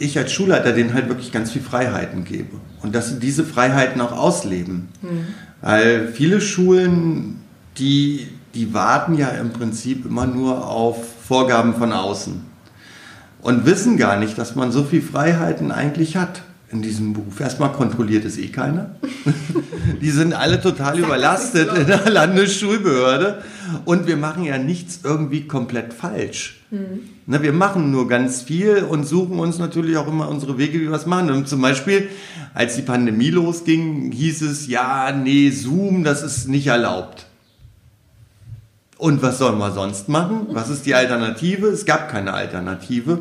ich als Schulleiter denen halt wirklich ganz viel Freiheiten gebe und dass sie diese Freiheiten auch ausleben. Mhm. Weil viele Schulen, die, die warten ja im Prinzip immer nur auf Vorgaben von außen und wissen gar nicht, dass man so viel Freiheiten eigentlich hat. In diesem Beruf. Erstmal kontrolliert es eh keiner. Die sind alle total überlastet in der Landesschulbehörde. Und wir machen ja nichts irgendwie komplett falsch. Mhm. Ne, wir machen nur ganz viel und suchen uns natürlich auch immer unsere Wege, wie wir es machen. Und zum Beispiel, als die Pandemie losging, hieß es, ja, nee, Zoom, das ist nicht erlaubt. Und was sollen wir sonst machen? Was ist die Alternative? Es gab keine Alternative.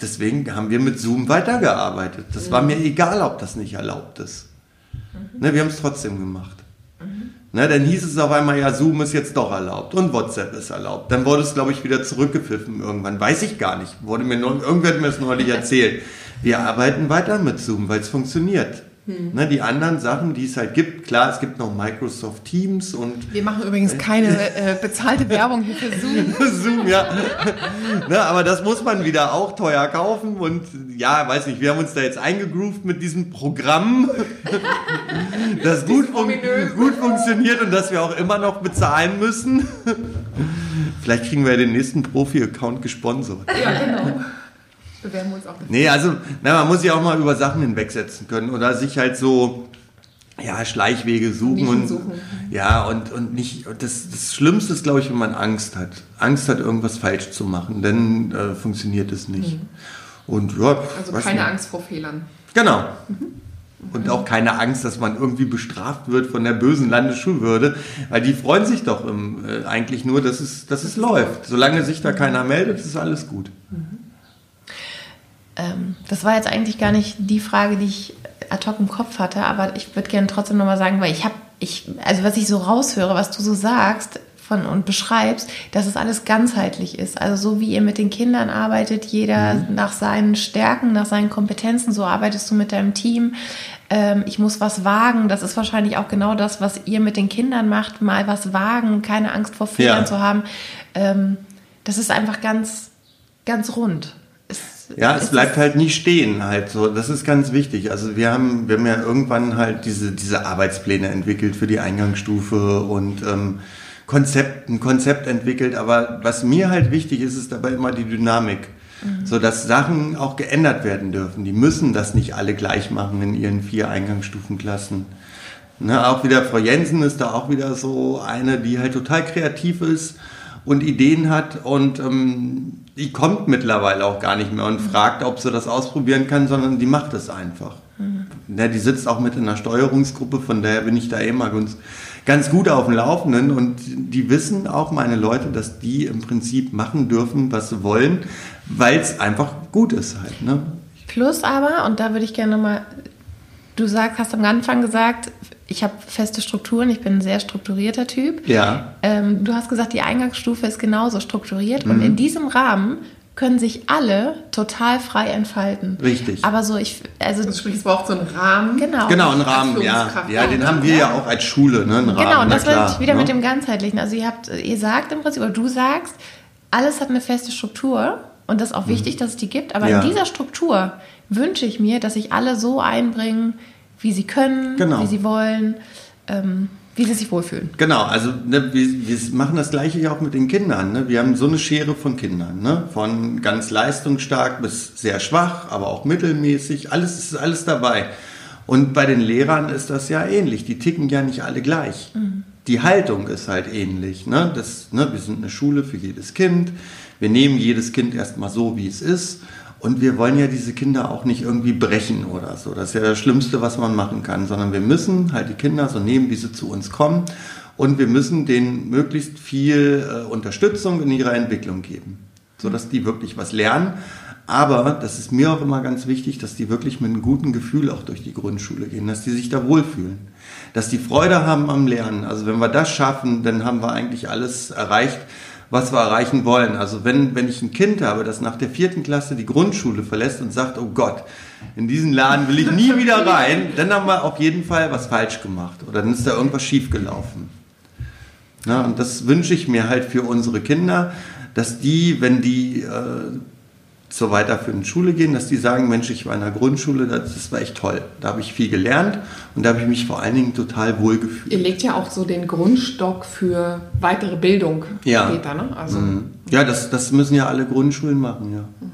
Deswegen haben wir mit Zoom weitergearbeitet. Das war mir egal, ob das nicht erlaubt ist. Ne, wir haben es trotzdem gemacht. Ne, dann hieß es auf einmal, ja, Zoom ist jetzt doch erlaubt und WhatsApp ist erlaubt. Dann wurde es, glaube ich, wieder zurückgepfiffen irgendwann. Weiß ich gar nicht. Wurde mir nur, irgendwer hat mir das neulich erzählt. Wir arbeiten weiter mit Zoom, weil es funktioniert. Hm. Ne, die anderen Sachen, die es halt gibt, klar, es gibt noch Microsoft Teams und. Wir machen übrigens keine äh, bezahlte Werbung hier für Zoom. Zoom, ja. ne, aber das muss man wieder auch teuer kaufen und ja, weiß nicht, wir haben uns da jetzt eingegroovt mit diesem Programm, das gut, fun gut funktioniert und das wir auch immer noch bezahlen müssen. Vielleicht kriegen wir ja den nächsten Profi-Account gesponsert. Ja, genau bewerben wir uns auch. Nee, also na, man muss sich auch mal über Sachen hinwegsetzen können oder sich halt so ja, Schleichwege suchen und suchen. ja und, und nicht das, das Schlimmste ist glaube ich wenn man Angst hat Angst hat irgendwas falsch zu machen dann äh, funktioniert es nicht mhm. und ja also keine nicht. Angst vor Fehlern genau mhm. und auch keine Angst dass man irgendwie bestraft wird von der bösen Landesschulbehörde weil die freuen sich doch im, äh, eigentlich nur dass es dass es läuft solange sich da keiner meldet ist alles gut mhm ähm, das war jetzt eigentlich gar nicht die Frage, die ich ad hoc im Kopf hatte, aber ich würde gerne trotzdem nochmal sagen, weil ich habe, ich, also was ich so raushöre, was du so sagst von, und beschreibst, dass es alles ganzheitlich ist. Also so wie ihr mit den Kindern arbeitet, jeder mhm. nach seinen Stärken, nach seinen Kompetenzen, so arbeitest du mit deinem Team. Ähm, ich muss was wagen, das ist wahrscheinlich auch genau das, was ihr mit den Kindern macht, mal was wagen, keine Angst vor Fehlern ja. zu haben. Ähm, das ist einfach ganz, ganz rund. Ja, es bleibt halt nicht stehen halt so. Das ist ganz wichtig. Also wir haben, wir haben ja irgendwann halt diese, diese Arbeitspläne entwickelt für die Eingangsstufe und ähm, Konzept, ein Konzept entwickelt. Aber was mir halt wichtig ist, ist dabei immer die Dynamik. Mhm. So dass Sachen auch geändert werden dürfen. Die müssen das nicht alle gleich machen in ihren vier Eingangsstufenklassen. Ne, auch wieder Frau Jensen ist da auch wieder so eine, die halt total kreativ ist und Ideen hat und ähm, die kommt mittlerweile auch gar nicht mehr und fragt, ob sie das ausprobieren kann, sondern die macht es einfach. Mhm. Ja, die sitzt auch mit in einer Steuerungsgruppe, von daher bin ich da immer ganz, ganz gut auf dem Laufenden und die wissen auch meine Leute, dass die im Prinzip machen dürfen, was sie wollen, weil es einfach gut ist halt. Ne? Plus aber, und da würde ich gerne nochmal, du sagst, hast am Anfang gesagt, ich habe feste Strukturen, ich bin ein sehr strukturierter Typ. Ja. Ähm, du hast gesagt, die Eingangsstufe ist genauso strukturiert mhm. und in diesem Rahmen können sich alle total frei entfalten. Richtig. Aber so, ich, also. Das sprich, es braucht so einen Rahmen. Genau. Genau, einen Rahmen, ja. Ja, den haben wir ja auch als Schule, ne? Einen genau, Rahmen, das wird wieder ne? mit dem Ganzheitlichen. Also ihr habt, ihr sagt im Prinzip, oder du sagst, alles hat eine feste Struktur und das ist auch mhm. wichtig, dass es die gibt. Aber ja. in dieser Struktur wünsche ich mir, dass sich alle so einbringen, wie sie können, genau. wie sie wollen, ähm, wie sie sich wohlfühlen. Genau, also ne, wir, wir, machen das gleiche ja auch mit den Kindern. Ne? Wir haben so eine Schere von Kindern, ne? von ganz leistungsstark bis sehr schwach, aber auch mittelmäßig, alles ist alles dabei. Und bei den Lehrern ist das ja ähnlich, die ticken ja nicht alle gleich. Mhm. Die Haltung ist halt ähnlich. Ne? Das, ne, wir sind eine Schule für jedes Kind. Wir nehmen jedes Kind erstmal so, wie es ist. Und wir wollen ja diese Kinder auch nicht irgendwie brechen oder so. Das ist ja das Schlimmste, was man machen kann, sondern wir müssen halt die Kinder so nehmen, wie sie zu uns kommen. Und wir müssen denen möglichst viel äh, Unterstützung in ihrer Entwicklung geben, sodass die wirklich was lernen. Aber das ist mir auch immer ganz wichtig, dass die wirklich mit einem guten Gefühl auch durch die Grundschule gehen, dass die sich da wohlfühlen, dass die Freude haben am Lernen. Also wenn wir das schaffen, dann haben wir eigentlich alles erreicht, was wir erreichen wollen. Also wenn, wenn ich ein Kind habe, das nach der vierten Klasse die Grundschule verlässt und sagt, oh Gott, in diesen Laden will ich nie wieder rein, dann haben wir auf jeden Fall was falsch gemacht oder dann ist da irgendwas schiefgelaufen. Na, und das wünsche ich mir halt für unsere Kinder, dass die, wenn die äh, zur weiterführenden Schule gehen, dass die sagen, Mensch, ich war in der Grundschule, das, das war echt toll. Da habe ich viel gelernt und da habe ich mich vor allen Dingen total wohl gefühlt. Ihr legt ja auch so den Grundstock für weitere Bildung ja. später, ne? Also, mhm. Ja, das, das müssen ja alle Grundschulen machen, ja. Mhm.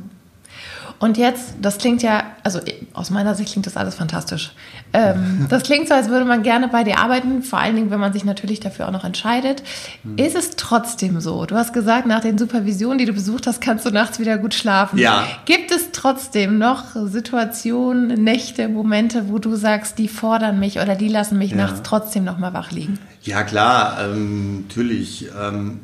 Und jetzt, das klingt ja, also aus meiner Sicht klingt das alles fantastisch. Ähm, das klingt so, als würde man gerne bei dir arbeiten, vor allen Dingen, wenn man sich natürlich dafür auch noch entscheidet. Hm. Ist es trotzdem so? Du hast gesagt, nach den Supervisionen, die du besucht hast, kannst du nachts wieder gut schlafen. Ja. Gibt es trotzdem noch Situationen, Nächte, Momente, wo du sagst, die fordern mich oder die lassen mich ja. nachts trotzdem noch mal wach liegen? Ja, klar, ähm, natürlich. Ähm,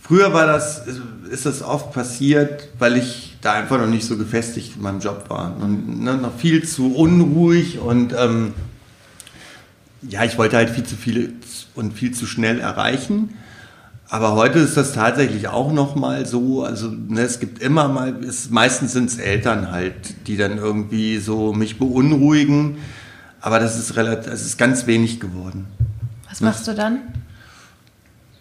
früher war das, ist das oft passiert, weil ich da einfach noch nicht so gefestigt in meinem Job war. Und, ne, noch viel zu unruhig und ähm, ja, ich wollte halt viel zu viel und viel zu schnell erreichen. Aber heute ist das tatsächlich auch noch mal so. Also ne, es gibt immer mal, es, meistens sind es Eltern halt, die dann irgendwie so mich beunruhigen. Aber das ist relativ, es ist ganz wenig geworden. Was machst du dann?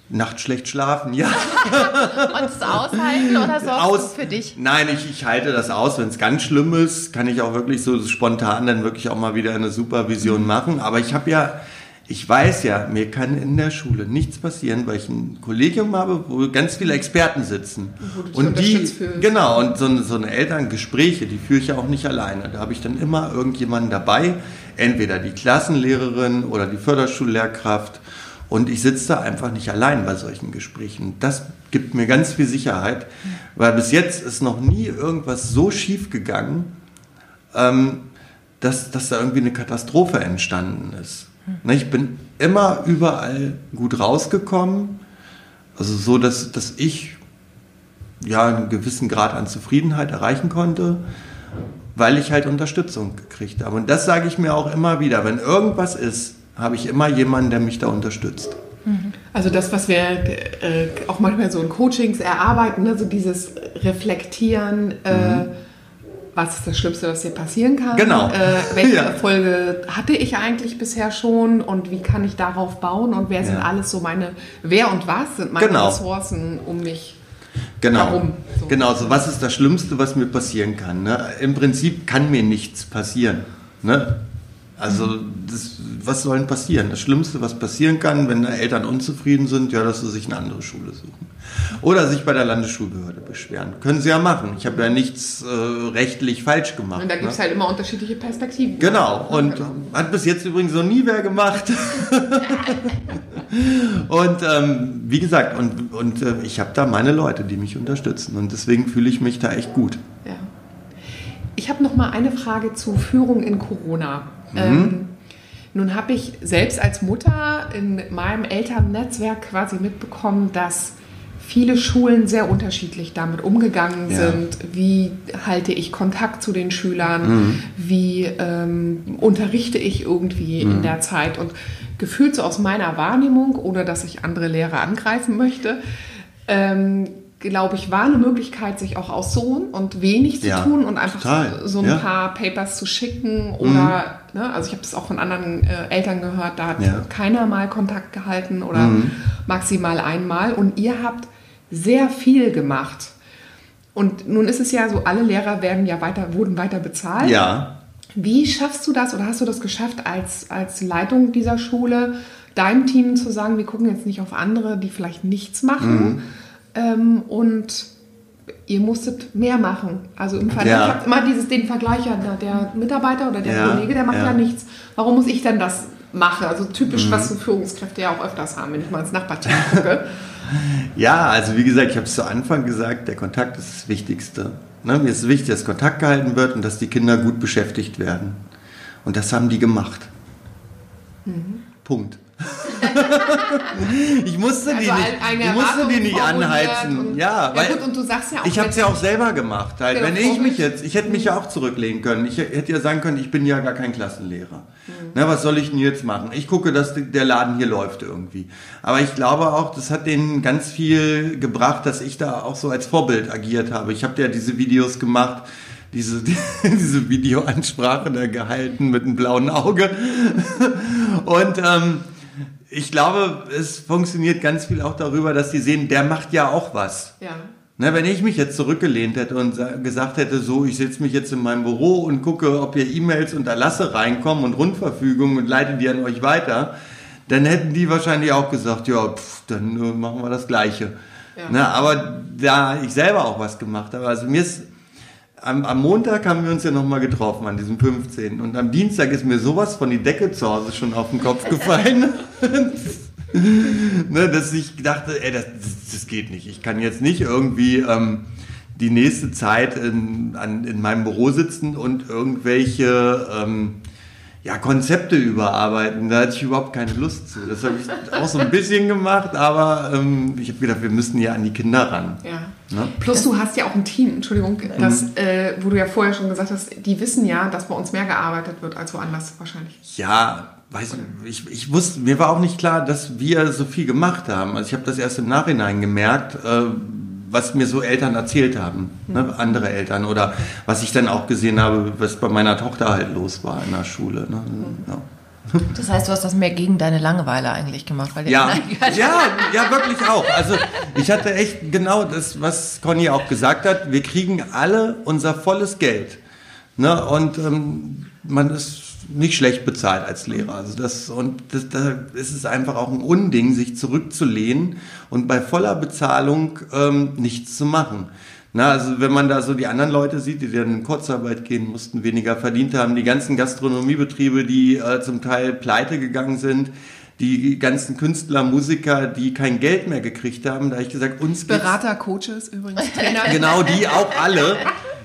Nacht schlecht schlafen, ja. Und es aushalten oder sorgst aus, für dich? Nein, ich, ich halte das aus. Wenn es ganz schlimm ist, kann ich auch wirklich so spontan dann wirklich auch mal wieder eine Supervision mhm. machen. Aber ich habe ja, ich weiß ja, mir kann in der Schule nichts passieren, weil ich ein Kollegium habe, wo ganz viele Experten sitzen. Und die, genau, und so, so eine Elterngespräche, die führe ich ja auch nicht alleine. Da habe ich dann immer irgendjemanden dabei, entweder die Klassenlehrerin oder die Förderschullehrkraft und ich sitze da einfach nicht allein bei solchen Gesprächen. Das gibt mir ganz viel Sicherheit, weil bis jetzt ist noch nie irgendwas so schief gegangen, ähm, dass, dass da irgendwie eine Katastrophe entstanden ist. Ne, ich bin immer überall gut rausgekommen, also so, dass, dass ich ja einen gewissen Grad an Zufriedenheit erreichen konnte, weil ich halt Unterstützung gekriegt habe. Und das sage ich mir auch immer wieder, wenn irgendwas ist, habe ich immer jemanden, der mich da unterstützt. Also das, was wir äh, auch manchmal so in Coachings erarbeiten, ne, so dieses Reflektieren, äh, mhm. was ist das Schlimmste, was dir passieren kann? Genau. Äh, welche ja. Erfolge hatte ich eigentlich bisher schon und wie kann ich darauf bauen und wer sind alles so meine, wer und was sind meine genau. Ressourcen um mich Genau. Warum? So. Genau, so was ist das Schlimmste, was mir passieren kann? Ne? Im Prinzip kann mir nichts passieren. Ne? Also, das, was soll denn passieren? Das Schlimmste, was passieren kann, wenn Eltern unzufrieden sind, ja, dass sie sich eine andere Schule suchen. Oder sich bei der Landesschulbehörde beschweren. Können sie ja machen. Ich habe ja nichts äh, rechtlich falsch gemacht. Und da gibt es ne? halt immer unterschiedliche Perspektiven. Genau. Und genau. hat bis jetzt übrigens noch nie wer gemacht. und ähm, wie gesagt, und, und äh, ich habe da meine Leute, die mich unterstützen. Und deswegen fühle ich mich da echt gut. Ja. Ich habe noch mal eine Frage zu Führung in Corona. Mhm. Ähm, nun habe ich selbst als Mutter in meinem Elternnetzwerk quasi mitbekommen, dass viele Schulen sehr unterschiedlich damit umgegangen ja. sind. Wie halte ich Kontakt zu den Schülern? Mhm. Wie ähm, unterrichte ich irgendwie mhm. in der Zeit? Und gefühlt so aus meiner Wahrnehmung, ohne dass ich andere Lehrer angreifen möchte, ähm, glaube ich, war eine Möglichkeit, sich auch auszuruhen und wenig zu ja, tun und einfach total. so ein ja. paar Papers zu schicken oder, mhm. ne, also ich habe das auch von anderen äh, Eltern gehört, da hat ja. keiner mal Kontakt gehalten oder mhm. maximal einmal und ihr habt sehr viel gemacht. Und nun ist es ja so, alle Lehrer werden ja weiter, wurden weiter bezahlt. Ja. Wie schaffst du das oder hast du das geschafft als, als Leitung dieser Schule, deinem Team zu sagen, wir gucken jetzt nicht auf andere, die vielleicht nichts machen, mhm ähm, und ihr musstet mehr machen. Also im Fall, ja. ich habe immer dieses, den Vergleich, ja, der Mitarbeiter oder der ja, Kollege, der macht ja. ja. nichts. Warum muss ich denn das machen? Also typisch, mhm. was so Führungskräfte ja auch öfters haben, wenn ich mal ins Nachbarteam gucke. ja, also wie gesagt, ich habe es zu Anfang gesagt, der Kontakt ist das Wichtigste. Ne? Mir ist wichtig, dass Kontakt gehalten wird und dass die Kinder gut beschäftigt werden. Und das haben die gemacht. Mhm. Punkt. ich musste also die nicht, ich musste die nicht anheizen. Und, ja, weil ja gut, und du sagst ja auch, ich habe es ja auch selber gemacht. Halt. Wenn ich mich jetzt, ich hätte mich ja auch zurücklehnen können. Ich hätte ja sagen können, ich bin ja gar kein Klassenlehrer. Mhm. Na, was soll ich denn jetzt machen? Ich gucke, dass der Laden hier läuft irgendwie. Aber ich glaube auch, das hat denen ganz viel gebracht, dass ich da auch so als Vorbild agiert habe. Ich habe ja diese Videos gemacht diese, diese Videoansprache da gehalten mit einem blauen Auge. Und ähm, ich glaube, es funktioniert ganz viel auch darüber, dass die sehen, der macht ja auch was. Ja. Na, wenn ich mich jetzt zurückgelehnt hätte und gesagt hätte, so, ich setze mich jetzt in meinem Büro und gucke, ob hier E-Mails und Erlasse reinkommen und Rundverfügungen und leite die an euch weiter, dann hätten die wahrscheinlich auch gesagt, ja, pff, dann äh, machen wir das Gleiche. Ja. Na, aber da ich selber auch was gemacht habe, also mir ist am, am Montag haben wir uns ja nochmal getroffen, an diesem 15. Und am Dienstag ist mir sowas von die Decke zu Hause schon auf den Kopf gefallen. ne, dass ich dachte, ey, das, das geht nicht. Ich kann jetzt nicht irgendwie ähm, die nächste Zeit in, an, in meinem Büro sitzen und irgendwelche ähm, ja, Konzepte überarbeiten. Da hatte ich überhaupt keine Lust zu. Das habe ich auch so ein bisschen gemacht, aber ähm, ich habe gedacht, wir müssen ja an die Kinder ran. Ja. Ne? Plus du hast ja auch ein Team, Entschuldigung, das, mhm. äh, wo du ja vorher schon gesagt hast, die wissen ja, dass bei uns mehr gearbeitet wird als woanders wahrscheinlich. Ja, weiß ich, ich wusste, mir war auch nicht klar, dass wir so viel gemacht haben. Also ich habe das erst im Nachhinein gemerkt, äh, was mir so Eltern erzählt haben, ne, andere Eltern oder was ich dann auch gesehen habe, was bei meiner Tochter halt los war in der Schule. Ne? Ja. Das heißt, du hast das mehr gegen deine Langeweile eigentlich gemacht, weil ja, ja, ja, wirklich auch. Also ich hatte echt genau das, was Conny auch gesagt hat. Wir kriegen alle unser volles Geld, ne? Und ähm, man ist nicht schlecht bezahlt als Lehrer. Also das, und das, da ist es einfach auch ein Unding, sich zurückzulehnen und bei voller Bezahlung ähm, nichts zu machen. Na, also wenn man da so die anderen Leute sieht, die dann in Kurzarbeit gehen mussten, weniger verdient haben, die ganzen Gastronomiebetriebe, die äh, zum Teil pleite gegangen sind, die ganzen Künstler, Musiker, die kein Geld mehr gekriegt haben, da habe ich gesagt, uns Berater, Coaches übrigens, Trainer. genau, die auch alle.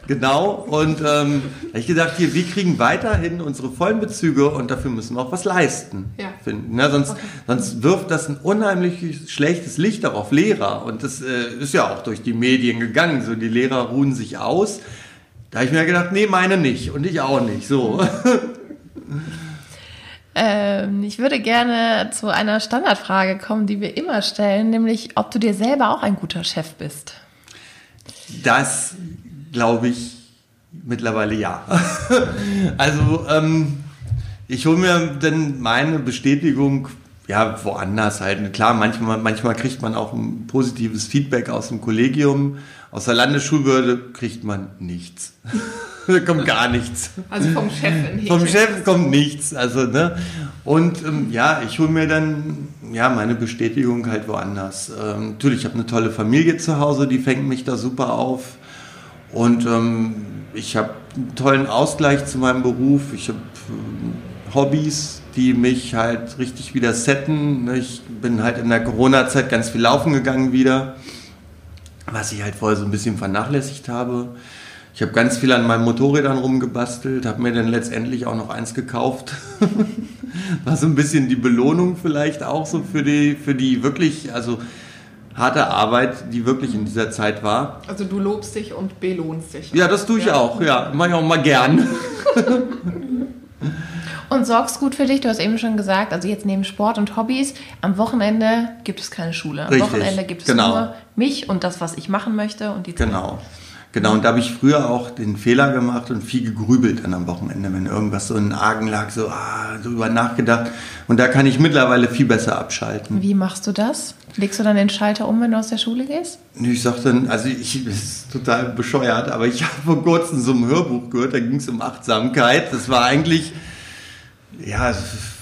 Genau, und ähm, habe ich gedacht, hier, wir kriegen weiterhin unsere vollen Bezüge und dafür müssen wir auch was leisten. Ja. Finden. Ne? Sonst, okay. sonst wirft das ein unheimlich schlechtes Licht auch auf Lehrer. Und das äh, ist ja auch durch die Medien gegangen. So, die Lehrer ruhen sich aus. Da habe ich mir gedacht, nee, meine nicht und ich auch nicht. So. Ähm, ich würde gerne zu einer Standardfrage kommen, die wir immer stellen, nämlich ob du dir selber auch ein guter Chef bist. Das glaube ich mittlerweile ja. also ähm, ich hole mir dann meine Bestätigung ja woanders halt. Klar, manchmal, manchmal kriegt man auch ein positives Feedback aus dem Kollegium. Aus der Landesschulbehörde kriegt man nichts. da kommt gar nichts. Also vom Chef in Vom Chef kommt nichts. Also, ne? Und ähm, ja, ich hole mir dann ja, meine Bestätigung halt woanders. Ähm, natürlich, ich habe eine tolle Familie zu Hause, die fängt mich da super auf. Und ähm, ich habe einen tollen Ausgleich zu meinem Beruf. Ich habe äh, Hobbys, die mich halt richtig wieder setten. Ich bin halt in der Corona-Zeit ganz viel laufen gegangen wieder, was ich halt vorher so ein bisschen vernachlässigt habe. Ich habe ganz viel an meinen Motorrädern rumgebastelt, habe mir dann letztendlich auch noch eins gekauft. War so ein bisschen die Belohnung vielleicht auch so für die, für die wirklich, also harte Arbeit, die wirklich in dieser Zeit war. Also du lobst dich und belohnst dich. Ja, das tue ich ja. auch, ja. Mache ich auch mal gern. und sorgst gut für dich, du hast eben schon gesagt, also jetzt neben Sport und Hobbys, am Wochenende gibt es keine Schule. Am Richtig. Wochenende gibt es genau. nur mich und das, was ich machen möchte und die Zeit. Genau. Genau, und da habe ich früher auch den Fehler gemacht und viel gegrübelt dann am Wochenende, wenn irgendwas so in Argen lag, so ah, drüber nachgedacht. Und da kann ich mittlerweile viel besser abschalten. Wie machst du das? Legst du dann den Schalter um, wenn du aus der Schule gehst? Ich sag dann, also ich, das ist total bescheuert, aber ich habe vor kurzem so ein Hörbuch gehört, da ging es um Achtsamkeit. Das war eigentlich, ja,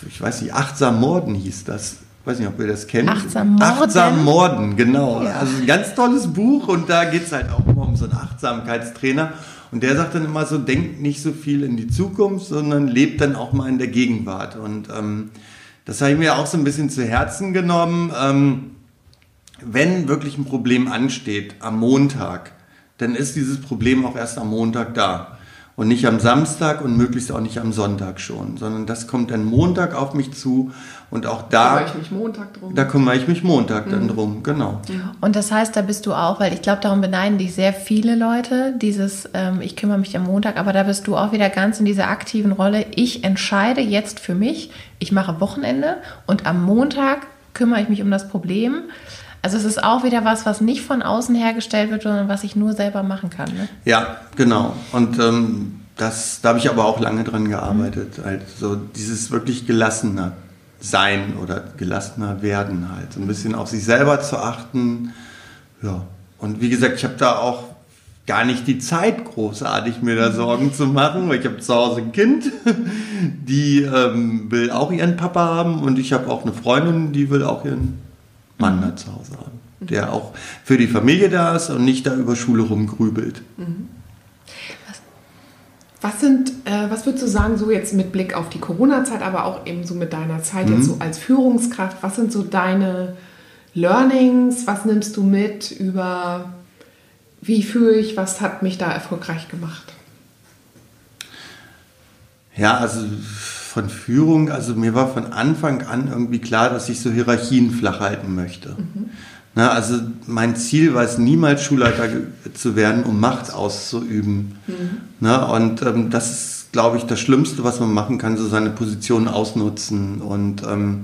ich weiß nicht, Achtsam Morden hieß das weiß nicht, ob ihr das kennt. Achtsam Morden. Achtsam Morden, genau. Ja. Also ein ganz tolles Buch und da geht es halt auch immer um so einen Achtsamkeitstrainer. Und der sagt dann immer so, denkt nicht so viel in die Zukunft, sondern lebt dann auch mal in der Gegenwart. Und ähm, das habe ich mir auch so ein bisschen zu Herzen genommen. Ähm, wenn wirklich ein Problem ansteht am Montag, dann ist dieses Problem auch erst am Montag da und nicht am Samstag und möglichst auch nicht am Sonntag schon, sondern das kommt dann Montag auf mich zu und auch da. Da kümmere ich mich Montag drum. Da kümmere ich mich Montag mhm. dann drum, genau. Und das heißt, da bist du auch, weil ich glaube, darum beneiden dich sehr viele Leute, dieses ähm, ich kümmere mich am Montag, aber da bist du auch wieder ganz in dieser aktiven Rolle. Ich entscheide jetzt für mich, ich mache Wochenende und am Montag kümmere ich mich um das Problem. Also es ist auch wieder was, was nicht von außen hergestellt wird, sondern was ich nur selber machen kann. Ne? Ja, genau. Und ähm, das, da habe ich aber auch lange dran gearbeitet. Mhm. Halt so dieses wirklich gelassener sein oder gelassener werden halt. So ein bisschen auf sich selber zu achten. Ja. Und wie gesagt, ich habe da auch gar nicht die Zeit, großartig mir da Sorgen zu machen, weil ich habe zu Hause ein Kind, die ähm, will auch ihren Papa haben und ich habe auch eine Freundin, die will auch ihren Mann da zu Hause haben, der auch für die Familie da ist und nicht da über Schule rumgrübelt. Mhm. Was sind, äh, was würdest du sagen, so jetzt mit Blick auf die Corona-Zeit, aber auch eben so mit deiner Zeit mhm. jetzt so als Führungskraft, was sind so deine Learnings? Was nimmst du mit über wie fühle ich, was hat mich da erfolgreich gemacht? Ja, also von Führung, also mir war von Anfang an irgendwie klar, dass ich so Hierarchien flach halten möchte. Mhm. Na, also mein Ziel war es niemals Schulleiter zu werden, um Macht auszuüben. Mhm. Na, und ähm, das ist, glaube ich, das Schlimmste, was man machen kann, so seine Position ausnutzen. Und ähm,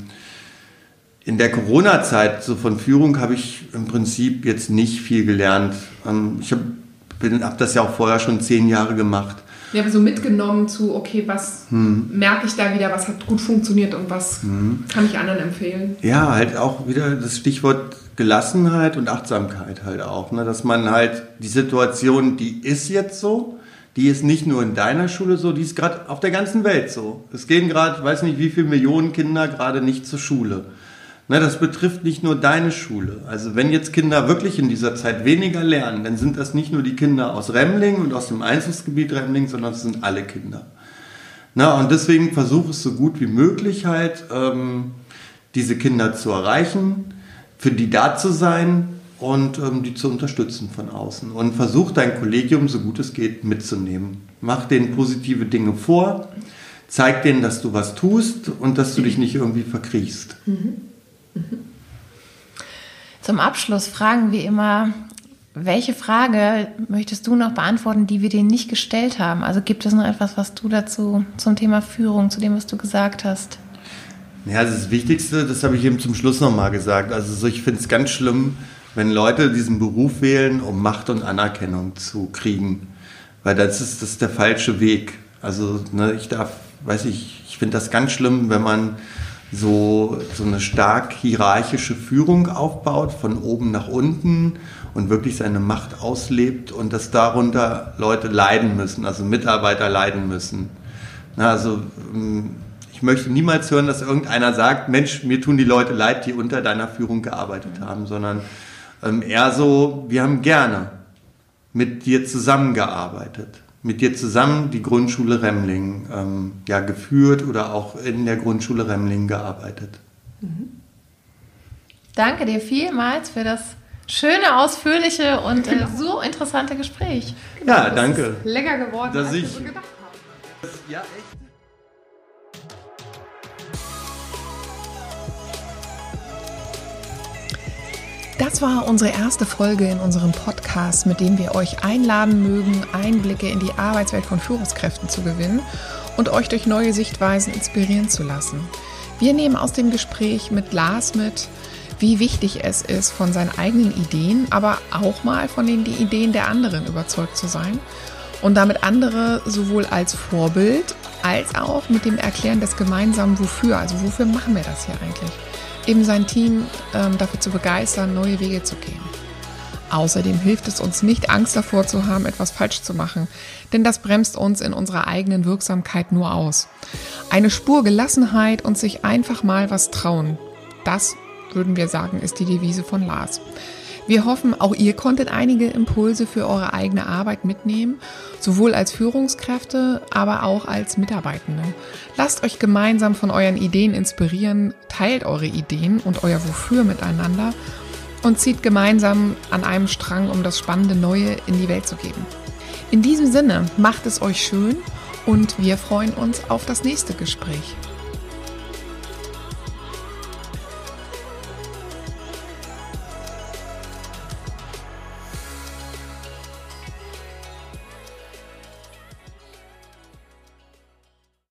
in der Corona-Zeit, so von Führung, habe ich im Prinzip jetzt nicht viel gelernt. Ähm, ich habe hab das ja auch vorher schon zehn Jahre gemacht. Ja, so mitgenommen zu, okay, was hm. merke ich da wieder, was hat gut funktioniert und was hm. kann ich anderen empfehlen? Ja, halt auch wieder das Stichwort Gelassenheit und Achtsamkeit halt auch. Ne? Dass man halt die Situation, die ist jetzt so, die ist nicht nur in deiner Schule so, die ist gerade auf der ganzen Welt so. Es gehen gerade, weiß nicht wie viele Millionen Kinder gerade nicht zur Schule. Ne, das betrifft nicht nur deine Schule. Also wenn jetzt Kinder wirklich in dieser Zeit weniger lernen, dann sind das nicht nur die Kinder aus Remling und aus dem Einzugsgebiet Remling, sondern es sind alle Kinder. Na, und deswegen versuche es so gut wie möglich halt, ähm, diese Kinder zu erreichen, für die da zu sein und ähm, die zu unterstützen von außen. Und versuch dein Kollegium so gut es geht mitzunehmen. Mach denen positive Dinge vor, zeig denen, dass du was tust und dass du dich nicht irgendwie verkriechst. Mhm. Zum Abschluss fragen wir immer, welche Frage möchtest du noch beantworten, die wir dir nicht gestellt haben? Also gibt es noch etwas, was du dazu zum Thema Führung, zu dem, was du gesagt hast? Ja, das Wichtigste, das habe ich eben zum Schluss nochmal gesagt. Also ich finde es ganz schlimm, wenn Leute diesen Beruf wählen, um Macht und Anerkennung zu kriegen. Weil das ist, das ist der falsche Weg. Also ne, ich darf, weiß ich, ich finde das ganz schlimm, wenn man so, so eine stark hierarchische Führung aufbaut, von oben nach unten und wirklich seine Macht auslebt und dass darunter Leute leiden müssen, also Mitarbeiter leiden müssen. Na, also ähm, ich möchte niemals hören, dass irgendeiner sagt, Mensch, mir tun die Leute leid, die unter deiner Führung gearbeitet haben, sondern ähm, eher so, wir haben gerne mit dir zusammengearbeitet mit dir zusammen die Grundschule Remling ähm, ja, geführt oder auch in der Grundschule Remling gearbeitet. Mhm. Danke dir vielmals für das schöne, ausführliche und äh, so interessante Gespräch. Genau, ja, danke. länger geworden, dass als ich, wir so gedacht haben. Ja, echt. Das war unsere erste Folge in unserem Podcast, mit dem wir euch einladen mögen, Einblicke in die Arbeitswelt von Führungskräften zu gewinnen und euch durch neue Sichtweisen inspirieren zu lassen. Wir nehmen aus dem Gespräch mit Lars mit, wie wichtig es ist, von seinen eigenen Ideen, aber auch mal von den Ideen der anderen überzeugt zu sein und damit andere sowohl als Vorbild als auch mit dem Erklären des gemeinsamen Wofür, also wofür machen wir das hier eigentlich eben sein Team ähm, dafür zu begeistern, neue Wege zu gehen. Außerdem hilft es uns nicht, Angst davor zu haben, etwas falsch zu machen, denn das bremst uns in unserer eigenen Wirksamkeit nur aus. Eine Spur Gelassenheit und sich einfach mal was trauen, das würden wir sagen, ist die Devise von Lars. Wir hoffen, auch ihr konntet einige Impulse für eure eigene Arbeit mitnehmen, sowohl als Führungskräfte, aber auch als Mitarbeitende. Lasst euch gemeinsam von euren Ideen inspirieren, teilt eure Ideen und euer Wofür miteinander und zieht gemeinsam an einem Strang, um das spannende Neue in die Welt zu geben. In diesem Sinne, macht es euch schön und wir freuen uns auf das nächste Gespräch.